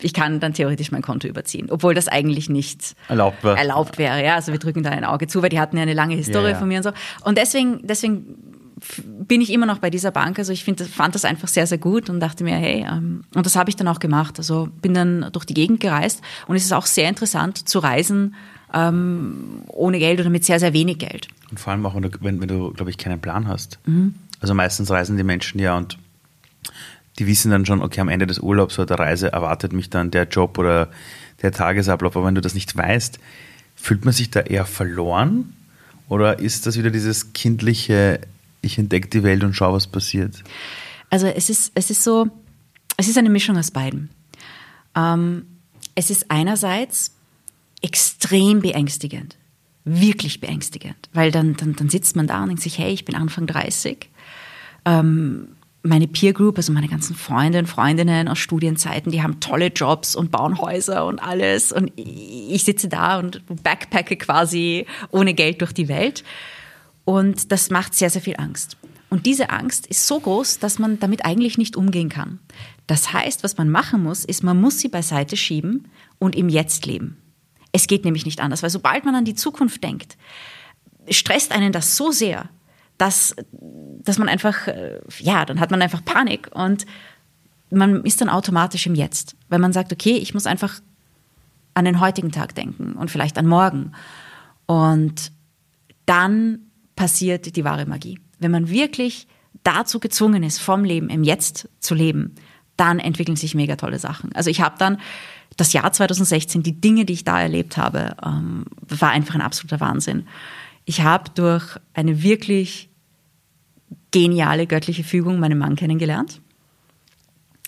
ich kann dann theoretisch mein Konto überziehen, obwohl das eigentlich nicht erlaubt, war. erlaubt wäre. Ja, also wir drücken da ein Auge zu, weil die hatten ja eine lange Historie ja, ja. von mir und so. Und deswegen, deswegen bin ich immer noch bei dieser Bank. Also ich finde, fand das einfach sehr, sehr gut und dachte mir, hey, ähm, und das habe ich dann auch gemacht. Also bin dann durch die Gegend gereist und es ist auch sehr interessant zu reisen ähm, ohne Geld oder mit sehr, sehr wenig Geld. Und vor allem auch, wenn du, wenn, wenn du glaube ich, keinen Plan hast. Mhm. Also meistens reisen die Menschen ja und die wissen dann schon, okay, am Ende des Urlaubs oder der Reise erwartet mich dann der Job oder der Tagesablauf. Aber wenn du das nicht weißt, fühlt man sich da eher verloren? Oder ist das wieder dieses kindliche, ich entdecke die Welt und schaue, was passiert? Also es ist, es ist so, es ist eine Mischung aus beiden. Ähm, es ist einerseits extrem beängstigend, wirklich beängstigend, weil dann, dann, dann sitzt man da und denkt sich, hey, ich bin Anfang 30 ähm, meine Peer Group, also meine ganzen Freunde und Freundinnen aus Studienzeiten, die haben tolle Jobs und bauen Häuser und alles. Und ich sitze da und backpacke quasi ohne Geld durch die Welt. Und das macht sehr, sehr viel Angst. Und diese Angst ist so groß, dass man damit eigentlich nicht umgehen kann. Das heißt, was man machen muss, ist, man muss sie beiseite schieben und im Jetzt leben. Es geht nämlich nicht anders, weil sobald man an die Zukunft denkt, stresst einen das so sehr, dass, dass man einfach, äh, ja, dann hat man einfach Panik und man ist dann automatisch im Jetzt, weil man sagt, okay, ich muss einfach an den heutigen Tag denken und vielleicht an morgen. Und dann passiert die wahre Magie. Wenn man wirklich dazu gezwungen ist, vom Leben im Jetzt zu leben, dann entwickeln sich mega tolle Sachen. Also ich habe dann das Jahr 2016, die Dinge, die ich da erlebt habe, ähm, war einfach ein absoluter Wahnsinn. ich habe durch eine wirklich geniale göttliche Fügung meinen Mann kennengelernt.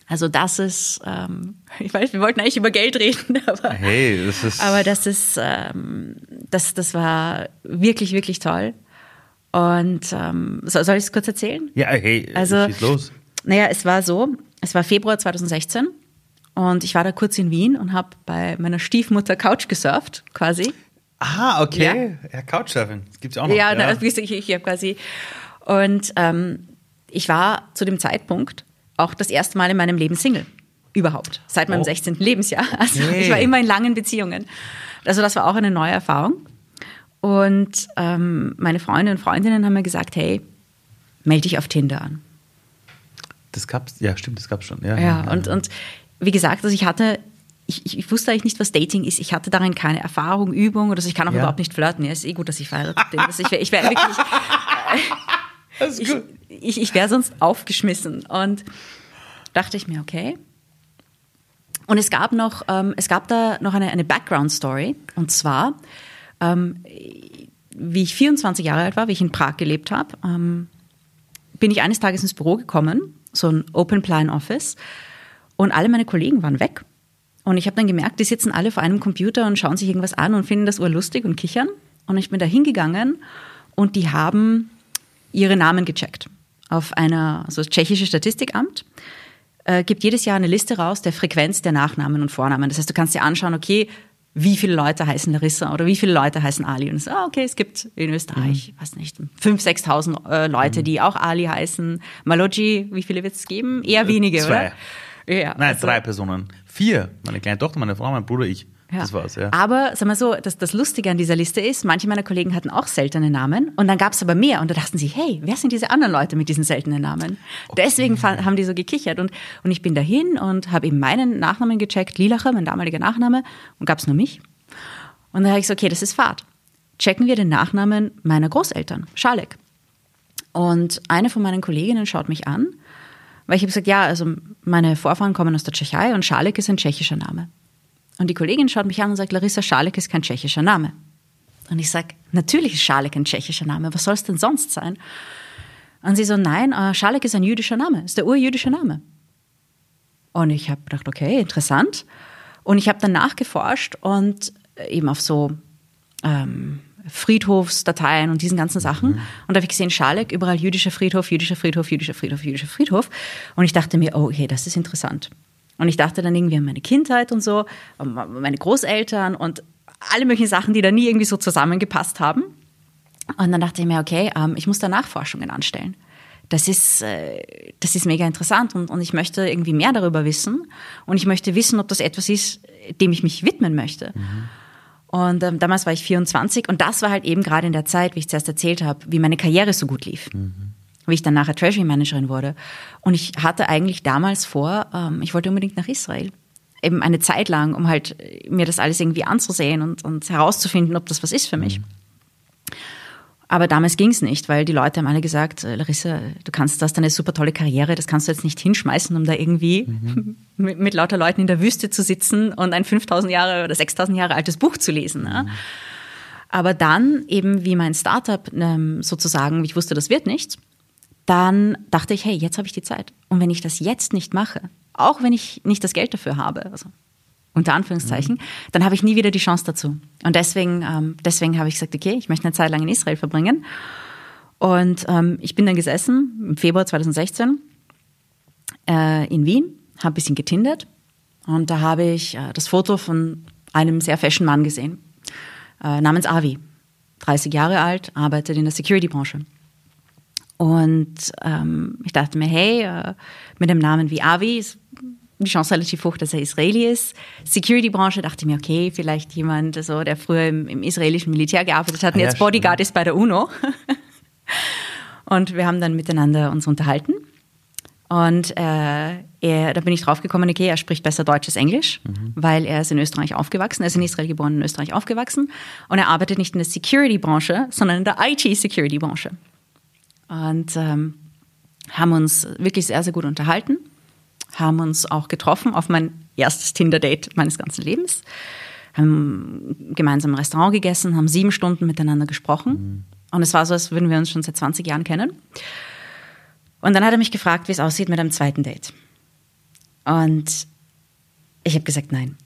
Also das ist, ähm, ich weiß, wir wollten eigentlich über Geld reden, aber, hey, das ist aber das ist, ähm, das, das war wirklich, wirklich toll. Und ähm, soll, soll ich es kurz erzählen? Ja, hey, Also- schieß los. Naja, es war so, es war Februar 2016 und ich war da kurz in Wien und habe bei meiner Stiefmutter Couch gesurft, quasi. Ah, okay. Ja, Couchsurfing. Das gibt's auch noch. Ja, na, also ich, ich, ich habe quasi. Und ähm, ich war zu dem Zeitpunkt auch das erste Mal in meinem Leben Single. Überhaupt. Seit meinem Oh. 16. Lebensjahr. Also Okay. ich war immer in langen Beziehungen. Also das war auch eine neue Erfahrung. Und ähm, meine Freunde und Freundinnen haben mir gesagt, hey, melde dich auf Tinder an. Das gab's, ja, stimmt, das gab's schon. Ja, Ja, und, und wie gesagt, also ich hatte, ich, ich, wusste eigentlich nicht, was Dating ist. Ich hatte darin keine Erfahrung, Übung oder so. Ich kann auch Ja. überhaupt nicht flirten. Ja, ist eh gut, dass ich verheiratet bin. Also ich wäre ich wär wirklich, ich, ich, ich wäre sonst aufgeschmissen. Und dachte ich mir, okay. Und es gab noch, ähm, es gab da noch eine, eine Background-Story. Und zwar, ähm, wie ich 24 Jahre alt war, wie ich in Prag gelebt habe, ähm, bin ich eines Tages ins Büro gekommen, so ein Open Plan Office, und alle meine Kollegen waren weg. Und ich habe dann gemerkt, die sitzen alle vor einem Computer und schauen sich irgendwas an und finden das urlustig und kichern. Und ich bin da hingegangen und die haben ihre Namen gecheckt. Auf einer, also das tschechische Statistikamt äh, gibt jedes Jahr eine Liste raus der Frequenz der Nachnamen und Vornamen. Das heißt, du kannst dir anschauen, okay, wie viele Leute heißen Larissa oder wie viele Leute heißen Ali. Und so, ah, okay, es gibt in Österreich, Mhm. weiß nicht, 5.000, 6.000 äh, Leute, die auch Ali heißen. Maloji, wie viele wird es geben? Eher wenige, Äh, zwei. oder? Ja, Nein, also- drei Personen. Vier. Meine kleine Tochter, meine Frau, mein Bruder, ich. Ja. Das war's, ja. Aber sag mal so, das, das Lustige an dieser Liste ist, manche meiner Kollegen hatten auch seltene Namen und dann gab es aber mehr und da dachten sie, hey, wer sind diese anderen Leute mit diesen seltenen Namen? Deswegen fa- haben die so gekichert und, und ich bin dahin und habe eben meinen Nachnamen gecheckt, Lilacher, mein damaliger Nachname und gab es nur mich. Und dann habe ich so, okay, das ist Fahrt. Checken wir den Nachnamen meiner Großeltern, Schalek. Und eine von meinen Kolleginnen schaut mich an, weil ich habe gesagt, ja, also meine Vorfahren kommen aus der Tschechei und Schalek ist ein tschechischer Name. Und die Kollegin schaut mich an und sagt, Larissa, Schalek ist kein tschechischer Name. Und ich sage, natürlich ist Schalek ein tschechischer Name, was soll es denn sonst sein? Und sie so, nein, äh, Schalek ist ein jüdischer Name, ist der urjüdische Name. Und ich habe gedacht, okay, interessant. Und ich habe dann nachgeforscht und eben auf so ähm, Friedhofsdateien und diesen ganzen Sachen. Und da habe ich gesehen, Schalek, überall jüdischer Friedhof, jüdischer Friedhof, jüdischer Friedhof, jüdischer Friedhof. Und ich dachte mir, oh, okay, das ist interessant. Und ich dachte dann irgendwie an meine Kindheit und so, meine Großeltern und alle möglichen Sachen, die da nie irgendwie so zusammengepasst haben. Und dann dachte ich mir, okay, ähm, ich muss da Nachforschungen anstellen. Das ist, äh, das ist mega interessant und, und ich möchte irgendwie mehr darüber wissen. Und ich möchte wissen, ob das etwas ist, dem ich mich widmen möchte. Und ähm, damals war ich 24 und das war halt eben gerade in der Zeit, wie ich zuerst erzählt habe, wie meine Karriere so gut lief. Wie ich dann nachher Treasury Managerin wurde. Und ich hatte eigentlich damals vor, ähm, ich wollte unbedingt nach Israel. Eben eine Zeit lang, um halt äh, mir das alles irgendwie anzusehen und, und herauszufinden, ob das was ist für mich. Aber damals ging es nicht, weil die Leute haben alle gesagt, äh, Larissa, du kannst, du hast eine super tolle Karriere, das kannst du jetzt nicht hinschmeißen, um da irgendwie mit, mit lauter Leuten in der Wüste zu sitzen und ein 5000 Jahre oder 6000 Jahre altes Buch zu lesen. Ne? Aber dann eben, wie mein Startup ähm, sozusagen, ich wusste, das wird nichts, dann dachte ich, hey, jetzt habe ich die Zeit. Und wenn ich das jetzt nicht mache, auch wenn ich nicht das Geld dafür habe, also unter Anführungszeichen, dann habe ich nie wieder die Chance dazu. Und deswegen, ähm, deswegen habe ich gesagt, okay, ich möchte eine Zeit lang in Israel verbringen. Und ähm, ich bin dann gesessen im Februar 2016 äh, in Wien, habe ein bisschen getindert und da habe ich äh, das Foto von einem sehr fashion Mann gesehen, äh, namens Avi, 30 Jahre alt, arbeitet in der Security-Branche. Und ähm, ich dachte mir, hey, äh, mit einem Namen wie Avi ist die Chance relativ hoch, dass er Israeli ist. Security-Branche dachte ich mir, okay, vielleicht jemand, also, der früher im, im israelischen Militär gearbeitet hat und Ah, ja, jetzt Bodyguard ist bei der UNO. und wir haben dann miteinander uns unterhalten. Und äh, er, da bin ich draufgekommen, okay, er spricht besser Deutsch als Englisch, weil er ist in Österreich aufgewachsen, er ist in Israel geboren, in Österreich aufgewachsen. Und er arbeitet nicht in der Security-Branche, sondern in der IT-Security-Branche. Und ähm, haben uns wirklich sehr, sehr gut unterhalten, haben uns auch getroffen auf mein erstes Tinder-Date meines ganzen Lebens, haben gemeinsam im Restaurant gegessen, haben sieben Stunden miteinander gesprochen. Und es war so, als würden wir uns schon seit 20 Jahren kennen. Und dann hat er mich gefragt, wie es aussieht mit einem zweiten Date. Und ich habe gesagt, nein.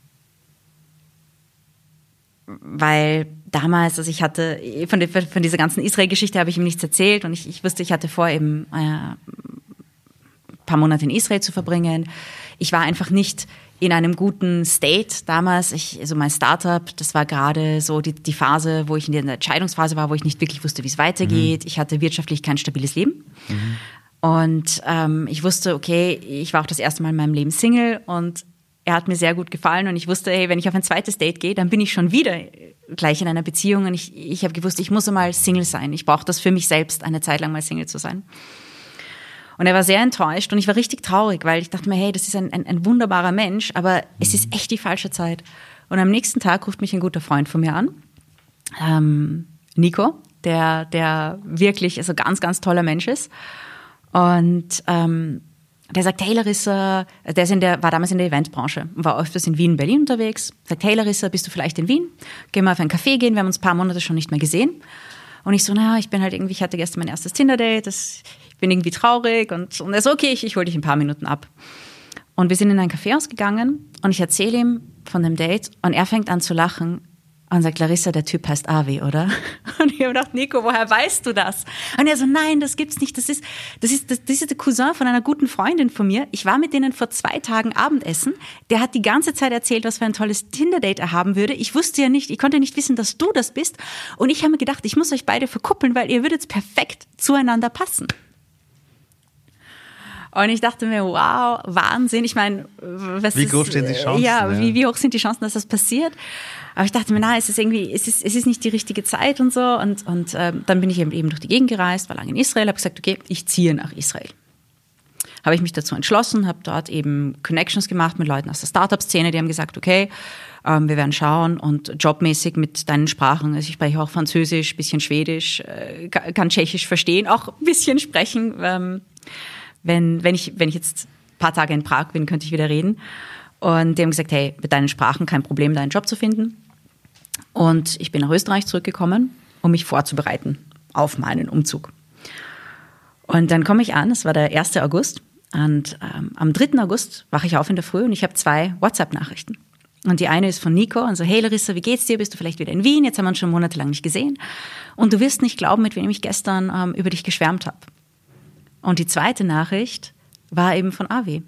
Weil damals, also ich hatte, von, der, von dieser ganzen Israel-Geschichte habe ich ihm nichts erzählt und ich, ich wusste, ich hatte vor, eben äh, ein paar Monate in Israel zu verbringen. Ich war einfach nicht in einem guten State damals. Ich, also mein Startup, das war gerade so die, die Phase, wo ich in der Entscheidungsphase war, wo ich nicht wirklich wusste, wie es weitergeht. Mhm. Ich hatte wirtschaftlich kein stabiles Leben. Mhm. Und ähm, ich wusste, okay, ich war auch das erste Mal in meinem Leben Single und er hat mir sehr gut gefallen und ich wusste, hey, wenn ich auf ein zweites Date gehe, dann bin ich schon wieder gleich in einer Beziehung und ich, ich habe gewusst, ich muss einmal Single sein. Ich brauche das für mich selbst, eine Zeit lang mal Single zu sein. Und er war sehr enttäuscht und ich war richtig traurig, weil ich dachte mir, hey, das ist ein, ein, ein wunderbarer Mensch, aber es ist echt die falsche Zeit. Und am nächsten Tag ruft mich ein guter Freund von mir an, ähm, Nico, der, der wirklich also ganz, ganz toller Mensch ist. Und ähm, der sagt, hey Larissa, der ist in der, war damals in der Eventbranche war öfters in Wien, Berlin unterwegs. Sagt, hey Larissa, bist du vielleicht in Wien? Gehen wir auf einen Café gehen, wir haben uns ein paar Monate schon nicht mehr gesehen. Und ich so, naja, ich bin halt irgendwie, ich hatte gestern mein erstes Tinder-Date, ich bin irgendwie traurig und, und er so, okay, ich, ich hole dich ein paar Minuten ab. Und wir sind in ein Café ausgegangen und ich erzähle ihm von dem Date und er fängt an zu lachen und sagt, Larissa, der Typ heißt Avi, oder? Und ich habe gedacht, Nico, woher weißt du das? Und er so, nein, das gibt's nicht. Das ist, das ist, das, das ist der Cousin von einer guten Freundin von mir. Ich war mit denen vor zwei Tagen Abendessen. Der hat die ganze Zeit erzählt, was für ein tolles Tinder-Date er haben würde. Ich wusste ja nicht, ich konnte nicht wissen, dass du das bist. Und ich habe mir gedacht, ich muss euch beide verkuppeln, weil ihr würdet perfekt zueinander passen. Und ich dachte mir, wow, Wahnsinn. Ich meine, was Wie groß stehen die Chancen? Ja, ja, Wie, wie hoch sind die Chancen, dass das passiert? Aber ich dachte mir, na, es ist irgendwie, es ist, es ist nicht die richtige Zeit und so. Und, und äh, dann bin ich eben durch die Gegend gereist, war lange in Israel, habe gesagt, okay, ich ziehe nach Israel. Habe ich mich dazu entschlossen, habe dort eben Connections gemacht mit Leuten aus der Startup-Szene, die haben gesagt, okay, ähm, wir werden schauen und jobmäßig mit deinen Sprachen, also ich spreche auch Französisch, bisschen Schwedisch, äh, kann Tschechisch verstehen, auch ein bisschen sprechen. Ähm, wenn, wenn, ich, wenn ich jetzt ein paar Tage in Prag bin, könnte ich wieder reden. Und die haben gesagt, hey, mit deinen Sprachen kein Problem, deinen Job zu finden. Und ich bin nach Österreich zurückgekommen, um mich vorzubereiten auf meinen Umzug. Und dann komme ich an, es war der 1. August. Und ähm, am 3. August wache ich auf in der Früh und ich habe zwei WhatsApp-Nachrichten. Und die eine ist von Nico und so, hey Larissa, wie geht's dir? Bist du vielleicht wieder in Wien? Jetzt haben wir uns schon monatelang nicht gesehen. Und du wirst nicht glauben, mit wem ich gestern ähm, über dich geschwärmt habe. Und die zweite Nachricht war eben von Avi.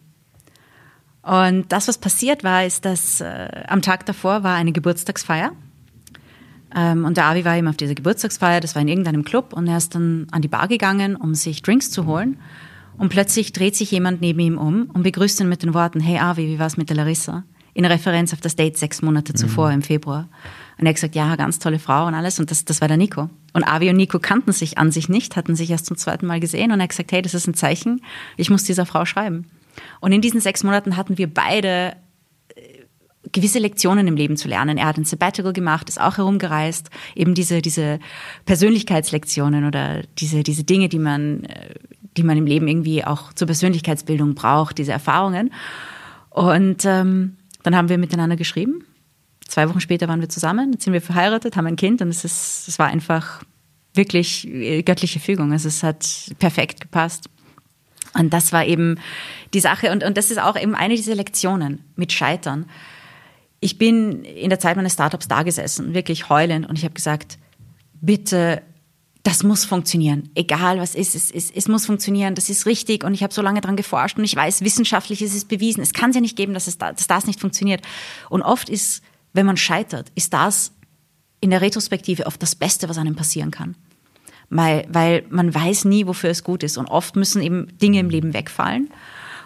Und das, was passiert war, ist, dass äh, am Tag davor war eine Geburtstagsfeier. Ähm, und der Avi war eben auf dieser Geburtstagsfeier, das war in irgendeinem Club. Und er ist dann an die Bar gegangen, um sich Drinks zu holen. Und plötzlich dreht sich jemand neben ihm um und begrüßt ihn mit den Worten, hey Avi, wie war's mit der Larissa? In Referenz auf das Date sechs Monate zuvor mhm. im Februar. Und er hat gesagt, ja, ganz tolle Frau und alles. Und das, das war der Nico. Und Avi und Nico kannten sich an sich nicht, hatten sich erst zum zweiten Mal gesehen. Und er hat gesagt, hey, das ist ein Zeichen, ich muss dieser Frau schreiben. Und in diesen sechs Monaten hatten wir beide äh, gewisse Lektionen im Leben zu lernen. Er hat ein Sabbatical gemacht, ist auch herumgereist, eben diese, diese Persönlichkeitslektionen oder diese, diese Dinge, die man, äh, die man im Leben irgendwie auch zur Persönlichkeitsbildung braucht, diese Erfahrungen. Und ähm, dann haben wir miteinander geschrieben Zwei Wochen später waren wir zusammen, jetzt sind wir verheiratet, haben ein Kind und es, ist, es war einfach wirklich äh, göttliche Fügung. Also es hat perfekt gepasst. Und das war eben die Sache. Und, und das ist auch eben eine dieser Lektionen mit Scheitern. Ich bin in der Zeit meines Startups da gesessen, wirklich heulend, und ich habe gesagt, bitte, das muss funktionieren. Egal was ist, es, es, es muss funktionieren, das ist richtig. Und ich habe so lange daran geforscht und ich weiß, wissenschaftlich ist es bewiesen. Es kann es ja nicht geben, dass, es da, dass das nicht funktioniert. Und oft ist wenn man scheitert, ist das in der Retrospektive oft das Beste, was einem passieren kann. Weil, weil man weiß nie, wofür es gut ist. Und oft müssen eben Dinge im Leben wegfallen.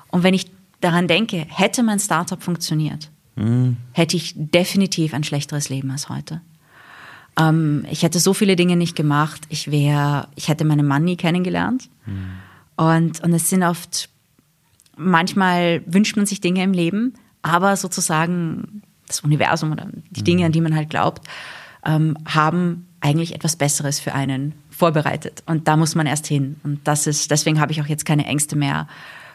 Und wenn ich daran denke, hätte mein Startup funktioniert, mhm. hätte ich definitiv ein schlechteres Leben als heute. Ähm, ich hätte so viele Dinge nicht gemacht. Ich wäre, ich hätte meinen Mann nie kennengelernt. Mhm. Und, und es sind oft, manchmal wünscht man sich Dinge im Leben, aber sozusagen das Universum oder die Dinge, an die man halt glaubt, ähm, haben eigentlich etwas Besseres für einen vorbereitet. Und da muss man erst hin. Und das ist, deswegen habe ich auch jetzt keine Ängste mehr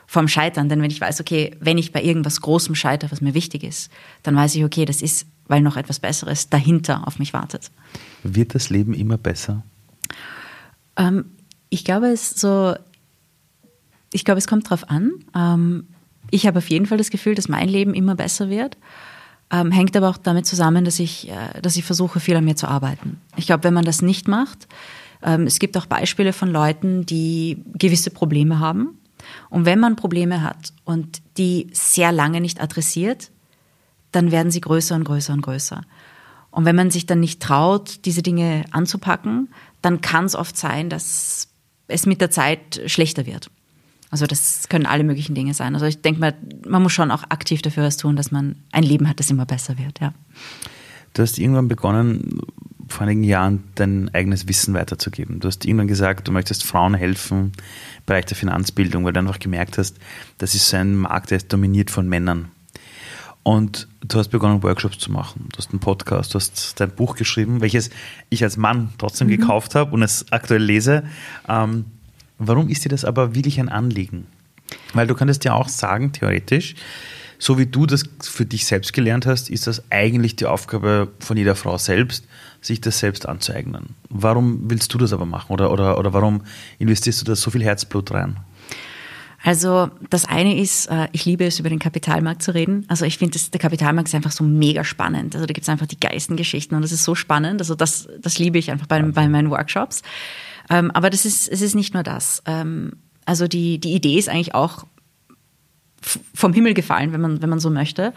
vom Scheitern. Denn wenn ich weiß, okay, wenn ich bei irgendwas Großem scheitere, was mir wichtig ist, dann weiß ich, okay, das ist, weil noch etwas Besseres dahinter auf mich wartet. Wird das Leben immer besser? Ähm, ich glaube, es so, ich glaube, es kommt darauf an. Ähm, ich habe auf jeden Fall das Gefühl, dass mein Leben immer besser wird. Ähm, hängt aber auch damit zusammen, dass ich, äh, dass ich versuche, viel an mir zu arbeiten. Ich glaube, wenn man das nicht macht, ähm, es gibt auch Beispiele von Leuten, die gewisse Probleme haben. Und wenn man Probleme hat und die sehr lange nicht adressiert, dann werden sie größer und größer und größer. Und wenn man sich dann nicht traut, diese Dinge anzupacken, dann kann es oft sein, dass es mit der Zeit schlechter wird. Also das können alle möglichen Dinge sein. Also ich denke mal, man muss schon auch aktiv dafür was tun, dass man ein Leben hat, das immer besser wird. Ja. Du hast irgendwann begonnen, vor einigen Jahren dein eigenes Wissen weiterzugeben. Du hast irgendwann gesagt, du möchtest Frauen helfen im Bereich der Finanzbildung, weil du einfach gemerkt hast, das ist so ein Markt, der ist dominiert von Männern. Und du hast begonnen, Workshops zu machen. Du hast einen Podcast, du hast dein Buch geschrieben, welches ich als Mann trotzdem mhm. gekauft habe und es aktuell lese. Ähm, warum ist dir das aber wirklich ein Anliegen? Weil du könntest ja auch sagen, theoretisch, so wie du das für dich selbst gelernt hast, ist das eigentlich die Aufgabe von jeder Frau selbst, sich das selbst anzueignen. Warum willst du das aber machen oder, oder, oder warum investierst du da so viel Herzblut rein? Also das eine ist, äh, ich liebe es, über den Kapitalmarkt zu reden. Also ich finde, der Kapitalmarkt ist einfach so mega spannend. Also da gibt es einfach die geilsten Geschichten und das ist so spannend. Also das, das liebe ich einfach bei, bei meinen Workshops. Ähm, aber das ist, es ist nicht nur das. Ähm, also die, die Idee ist eigentlich auch vom Himmel gefallen, wenn man, wenn man so möchte,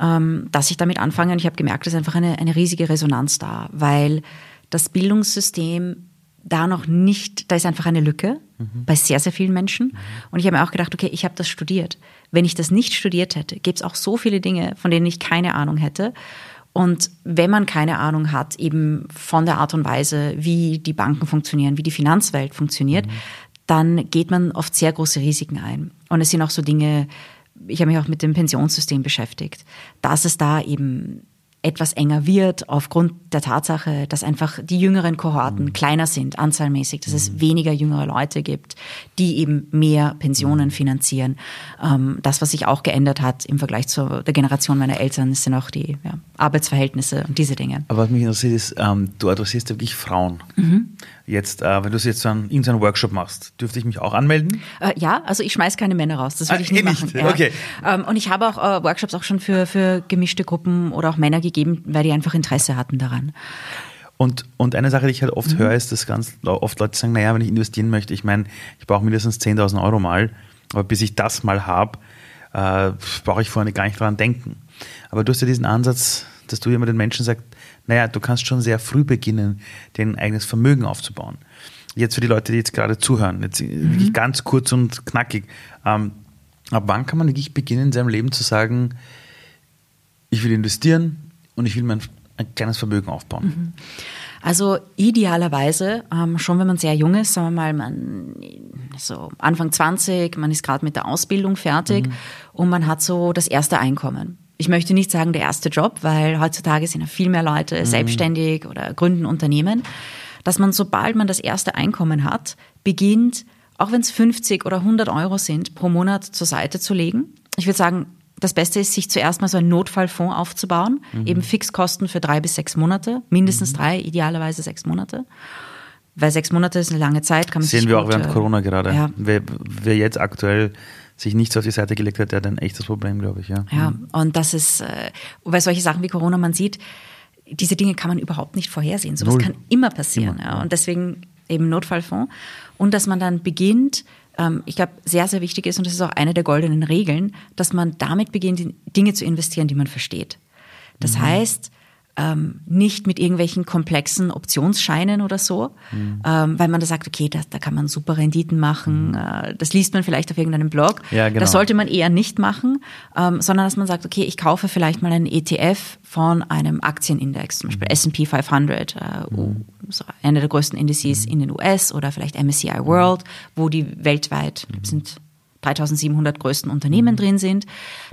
ähm, dass ich damit anfange. Und ich habe gemerkt, es ist einfach eine, eine riesige Resonanz da, weil das Bildungssystem da noch nicht, da ist einfach eine Lücke mhm. bei sehr, sehr vielen Menschen. Mhm. Und ich habe mir auch gedacht, okay, ich habe das studiert. Wenn ich das nicht studiert hätte, gäbe es auch so viele Dinge, von denen ich keine Ahnung hätte. Und wenn man keine Ahnung hat, eben von der Art und Weise, wie die Banken funktionieren, wie die Finanzwelt funktioniert, mhm dann geht man oft sehr große Risiken ein. Und es sind auch so Dinge, ich habe mich auch mit dem Pensionssystem beschäftigt, dass es da eben etwas enger wird aufgrund der Tatsache, dass einfach die jüngeren Kohorten mhm. kleiner sind, anzahlmäßig, dass mhm. es weniger jüngere Leute gibt, die eben mehr Pensionen mhm. finanzieren. Ähm, das, was sich auch geändert hat im Vergleich zu der Generation meiner Eltern, sind auch die ja, Arbeitsverhältnisse und diese Dinge. Aber was mich interessiert ist, ähm, du adressierst wirklich Frauen. Mhm. Jetzt, äh, wenn du jetzt so einen, irgendeinen Workshop machst, dürfte ich mich auch anmelden? Äh, ja, also ich schmeiß keine Männer raus, das würde ich ah, nicht eh machen. Nicht. Ja. Okay. Ähm, und ich habe auch äh, Workshops auch schon für, für gemischte Gruppen oder auch Männer gegeben, weil die einfach Interesse hatten daran. Und, und eine Sache, die ich halt oft mhm. höre, ist, dass ganz oft Leute sagen, naja, wenn ich investieren möchte, ich meine, ich brauche mindestens 10.000 Euro mal, aber bis ich das mal habe, äh, brauche ich vorher gar nicht dran denken. Aber du hast ja diesen Ansatz, dass du immer den Menschen sagst, naja, du kannst schon sehr früh beginnen, dein eigenes Vermögen aufzubauen. Jetzt für die Leute, die jetzt gerade zuhören, jetzt mhm. wirklich ganz kurz und knackig. Ähm, ab wann kann man wirklich beginnen, in seinem Leben zu sagen, ich will investieren und ich will mein ein kleines Vermögen aufbauen? Mhm. Also idealerweise, ähm, schon wenn man sehr jung ist, sagen wir mal, man so Anfang 20, man ist gerade mit der Ausbildung fertig mhm. und man hat so das erste Einkommen ich möchte nicht sagen der erste Job, weil heutzutage sind ja viel mehr Leute mhm. selbstständig oder gründen Unternehmen, dass man, sobald man das erste Einkommen hat, beginnt, auch wenn es 50 oder 100 Euro sind, pro Monat zur Seite zu legen. Ich würde sagen, das Beste ist, sich zuerst mal so einen Notfallfonds aufzubauen, mhm. eben Fixkosten für drei bis sechs Monate, mindestens mhm. drei, idealerweise sechs Monate. Weil sechs Monate ist eine lange Zeit, kann man Sehen wir auch während äh, Corona gerade. Ja. Wer, wer jetzt aktuell sich nichts auf die Seite gelegt hat, der hat ein echtes Problem, glaube ich. Ja, ja mhm. und das ist, äh, weil solche Sachen wie Corona, man sieht, diese Dinge kann man überhaupt nicht vorhersehen. Sowas Null. kann immer passieren. Immer, ja. Und deswegen eben Notfallfonds. Und dass man dann beginnt, ähm, ich glaube, sehr, sehr wichtig ist, und das ist auch eine der goldenen Regeln, dass man damit beginnt, Dinge zu investieren, die man versteht. Das mhm. heißt, ähm, nicht mit irgendwelchen komplexen Optionsscheinen oder so, mhm. ähm, weil man da sagt, okay, da, da kann man super Renditen machen, mhm. äh, das liest man vielleicht auf irgendeinem Blog. Ja, genau. Das sollte man eher nicht machen, ähm, sondern dass man sagt, okay, ich kaufe vielleicht mal einen ETF von einem Aktienindex, zum Beispiel mhm. S&P 500, äh, mhm. so einer der größten Indizes mhm. in den US oder vielleicht MSCI World, wo die weltweit mhm. sind 3700 größten Unternehmen mhm. drin sind,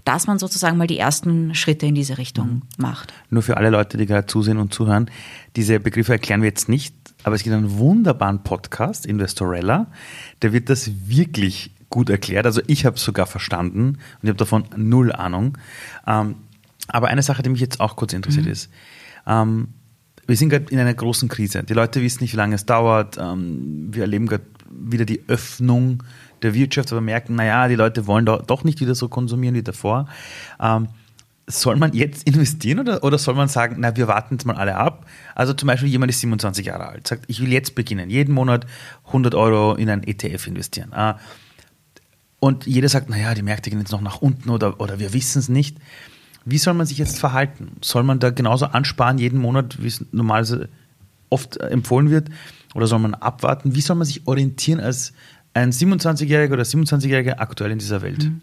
dass man sozusagen mal die ersten Schritte in diese Richtung mhm. macht. Nur für alle Leute, die gerade zusehen und zuhören, diese Begriffe erklären wir jetzt nicht, aber es gibt einen wunderbaren Podcast, Investorella, der wird das wirklich gut erklärt. Also ich habe es sogar verstanden und ich habe davon null Ahnung. Ähm, aber eine Sache, die mich jetzt auch kurz interessiert mhm. ist, ähm, wir sind gerade in einer großen Krise. Die Leute wissen nicht, wie lange es dauert. Ähm, wir erleben gerade wieder die Öffnung der Wirtschaft, aber merken, naja, die Leute wollen doch nicht wieder so konsumieren wie davor. Ähm, soll man jetzt investieren oder, oder soll man sagen, na, wir warten jetzt mal alle ab? Also zum Beispiel jemand ist 27 Jahre alt, sagt, ich will jetzt beginnen, jeden Monat 100 Euro in ein ETF investieren. Ah, und jeder sagt, naja, die Märkte gehen jetzt noch nach unten oder, oder wir wissen es nicht. Wie soll man sich jetzt verhalten? Soll man da genauso ansparen jeden Monat, wie es normalerweise oft empfohlen wird? Oder soll man abwarten? Wie soll man sich orientieren als ein 27-Jähriger oder 27-Jähriger aktuell in dieser Welt? Mhm.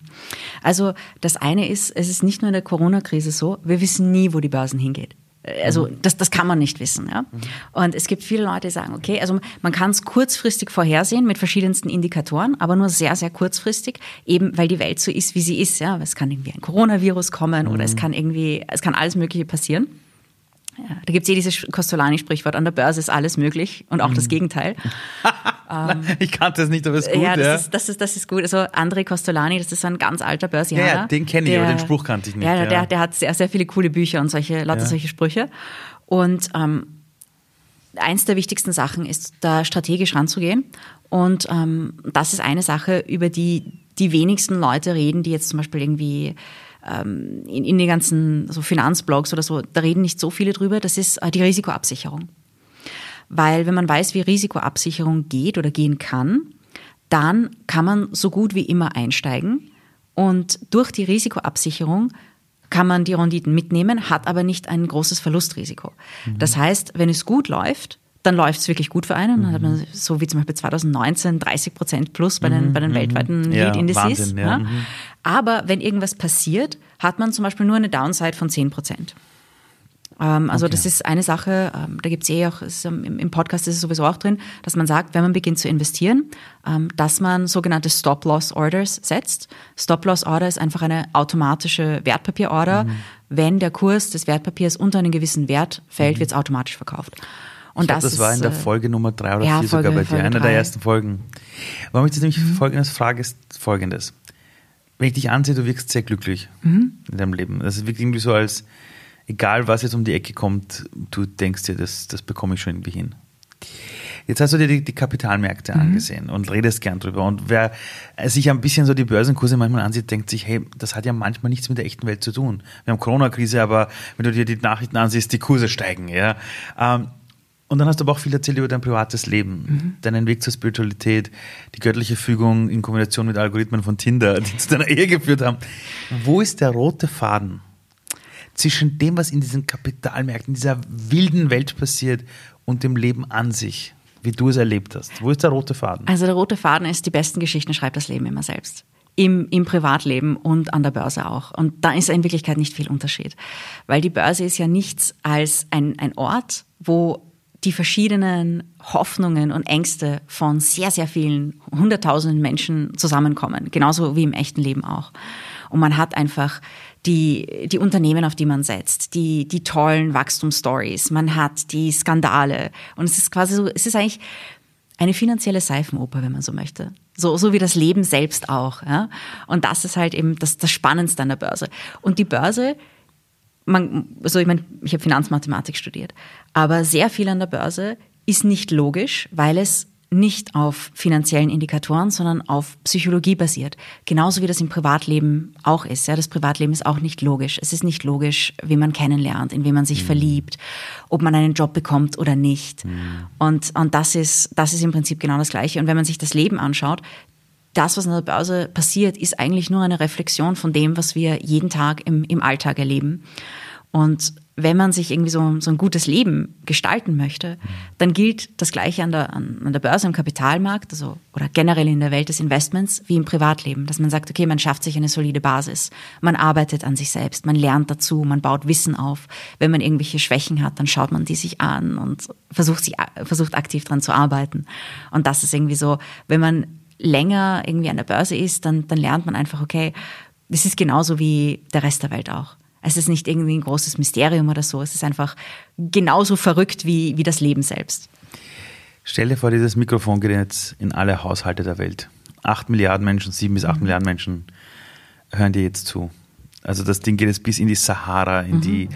Also das eine ist, es ist nicht nur in der Corona-Krise so, wir wissen nie, wo die Börsen hingehen. Also mhm. das, das kann man nicht wissen. Ja? Mhm. Und es gibt viele Leute, die sagen, okay, also man kann es kurzfristig vorhersehen mit verschiedensten Indikatoren, aber nur sehr, sehr kurzfristig, eben weil die Welt so ist, wie sie ist. Ja? Es kann irgendwie ein Coronavirus kommen mhm. oder es kann irgendwie, es kann alles Mögliche passieren. Ja, da gibt es eh dieses Costolani-Sprichwort, an der Börse ist alles möglich und auch das Gegenteil. ähm, ich kannte es nicht, aber es ist gut. Ja, das, ja. Ist, das, ist, das ist gut. Also André Costolani, das ist so ein ganz alter Börsianer. Ja, ja den kenne ich, der, aber den Spruch kannte ich nicht. Ja, ja. Der, der hat sehr, sehr viele coole Bücher und solche, lauter solche Sprüche. Und ähm, eins der wichtigsten Sachen ist, da strategisch ranzugehen. Und ähm, das ist eine Sache, über die die wenigsten Leute reden, die jetzt zum Beispiel irgendwie ähm, in, in den ganzen so Finanzblogs oder so, da reden nicht so viele drüber, das ist äh, die Risikoabsicherung. Weil wenn man weiß, wie Risikoabsicherung geht oder gehen kann, dann kann man so gut wie immer einsteigen und durch die Risikoabsicherung kann man die Renditen mitnehmen, hat aber nicht ein großes Verlustrisiko. Mhm. Das heißt, wenn es gut läuft, dann läuft es wirklich gut für einen. Dann hat man so wie zum Beispiel 2019 30 Prozent plus bei den, mhm. bei den mhm. weltweiten ja, Lead-Indices. Ja. Ja. Aber wenn irgendwas passiert, hat man zum Beispiel nur eine Downside von 10 Prozent. Ähm, also okay. das ist eine Sache, ähm, da gibt es eh auch, im, Podcast ist es sowieso auch drin, dass man sagt, wenn man beginnt zu investieren, ähm, dass man sogenannte Stop-Loss-Orders setzt. Stop-Loss-Order ist einfach eine automatische Wertpapierorder. Mhm. Wenn der Kurs des Wertpapiers unter einen gewissen Wert fällt, mhm. wird es automatisch verkauft. Und glaub, das, das war in der äh, Folge Nummer drei oder ja, vier Folge, sogar bei dir, einer der ersten Folgen. Warum ich das nämlich mhm. folgendes frage, ist folgendes. Wenn ich dich ansehe, du wirkst sehr glücklich mhm. in deinem Leben. Das wirkt irgendwie so als, egal was jetzt um die Ecke kommt, du denkst dir, das, das bekomme ich schon irgendwie hin. Jetzt hast du dir die, die Kapitalmärkte mhm. angesehen und redest gern drüber. Und wer sich ein bisschen so die Börsenkurse manchmal ansieht, denkt sich, hey, das hat ja manchmal nichts mit der echten Welt zu tun. Wir haben Corona-Krise, aber wenn du dir die Nachrichten ansiehst, die Kurse steigen. Ja. Ähm, und dann hast du aber auch viel erzählt über dein privates Leben, mhm. deinen Weg zur Spiritualität, die göttliche Fügung in Kombination mit Algorithmen von Tinder, die zu deiner Ehe geführt haben. Wo ist der rote Faden zwischen dem, was in diesen Kapitalmärkten, in dieser wilden Welt passiert und dem Leben an sich, wie du es erlebt hast? Wo ist der rote Faden? Also der rote Faden ist, die besten Geschichten schreibt das Leben immer selbst. Im, im Privatleben und an der Börse auch. Und da ist in Wirklichkeit nicht viel Unterschied. Weil die Börse ist ja nichts als ein, ein Ort, wo die verschiedenen Hoffnungen und Ängste von sehr, sehr vielen hunderttausenden Menschen zusammenkommen. Genauso wie im echten Leben auch. Und man hat einfach die, die Unternehmen, auf die man setzt, die, die tollen Wachstumsstories, man hat die Skandale. Und es ist quasi so, es ist eigentlich eine finanzielle Seifenoper, wenn man so möchte. So, so wie das Leben selbst auch. Ja? Und das ist halt eben das, das Spannendste an der Börse. Und die Börse man, also ich meine, ich habe Finanzmathematik studiert, aber sehr viel an der Börse ist nicht logisch, weil es nicht auf finanziellen Indikatoren, sondern auf Psychologie basiert. Genauso wie das im Privatleben auch ist. Ja, das Privatleben ist auch nicht logisch. Es ist nicht logisch, wie man kennenlernt, in wen man sich mhm. verliebt, ob man einen Job bekommt oder nicht. Mhm. Und, und das ist, das ist im Prinzip genau das Gleiche. Und wenn man sich das Leben anschaut, das, was an der Börse passiert, ist eigentlich nur eine Reflexion von dem, was wir jeden Tag im, im Alltag erleben. Und wenn man sich irgendwie so, so ein gutes Leben gestalten möchte, dann gilt das Gleiche an der, an, der Börse, im Kapitalmarkt, also, oder generell in der Welt des Investments, wie im Privatleben, dass man sagt, okay, man schafft sich eine solide Basis, man arbeitet an sich selbst, man lernt dazu, man baut Wissen auf. Wenn man irgendwelche Schwächen hat, dann schaut man die sich an und versucht, sich, versucht aktiv dran zu arbeiten. Und das ist irgendwie so, wenn man länger irgendwie an der Börse ist, dann, dann lernt man einfach, okay, das ist genauso wie der Rest der Welt auch. Es ist nicht irgendwie ein großes Mysterium oder so. Es ist einfach genauso verrückt wie, wie das Leben selbst. Stell dir vor, dieses Mikrofon geht jetzt in alle Haushalte der Welt. Acht Milliarden Menschen, sieben bis acht mhm. Milliarden Menschen hören dir jetzt zu. Also das Ding geht jetzt bis in die Sahara, in, mhm. die,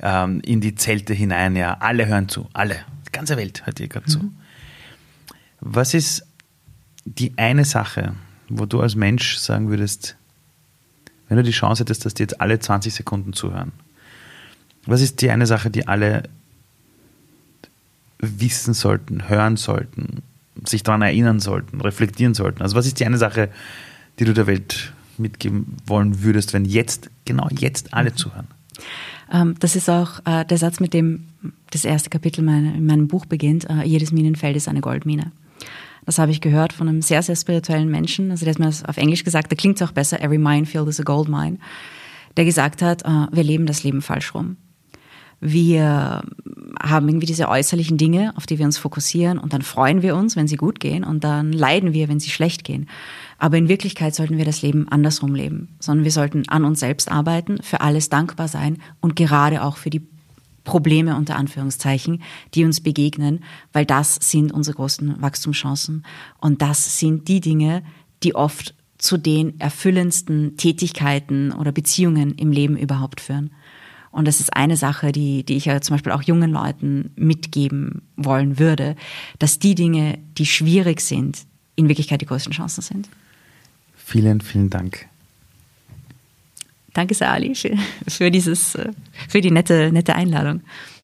ähm, in die Zelte hinein. Ja, alle hören zu, alle. Die ganze Welt hört dir gerade mhm. zu. Was ist die eine Sache, wo du als Mensch sagen würdest, wenn du die Chance hättest, dass die jetzt alle 20 Sekunden zuhören, was ist die eine Sache, die alle wissen sollten, hören sollten, sich daran erinnern sollten, reflektieren sollten? Also was ist die eine Sache, die du der Welt mitgeben wollen würdest, wenn jetzt, genau jetzt alle zuhören? Ähm, das ist auch äh, der Satz, mit dem das erste Kapitel in meinem Buch beginnt. Äh, jedes Minenfeld ist eine Goldmine. Das habe ich gehört von einem sehr, sehr spirituellen Menschen. Also der hat mir das auf Englisch gesagt, da klingt es auch besser, every minefield is a gold mine. Der gesagt hat, äh, wir leben das Leben falsch rum. Wir haben irgendwie diese äußerlichen Dinge, auf die wir uns fokussieren und dann freuen wir uns, wenn sie gut gehen und dann leiden wir, wenn sie schlecht gehen. Aber in Wirklichkeit sollten wir das Leben andersrum leben, sondern wir sollten an uns selbst arbeiten, für alles dankbar sein und gerade auch für die Probleme unter Anführungszeichen, die uns begegnen, weil das sind unsere großen Wachstumschancen und das sind die Dinge, die oft zu den erfüllendsten Tätigkeiten oder Beziehungen im Leben überhaupt führen. Und das ist eine Sache, die, die ich ja zum Beispiel auch jungen Leuten mitgeben wollen würde, dass die Dinge, die schwierig sind, in Wirklichkeit die größten Chancen sind. Vielen, vielen Dank. Danke sehr, Ali, für, für, dieses, für die nette, nette Einladung.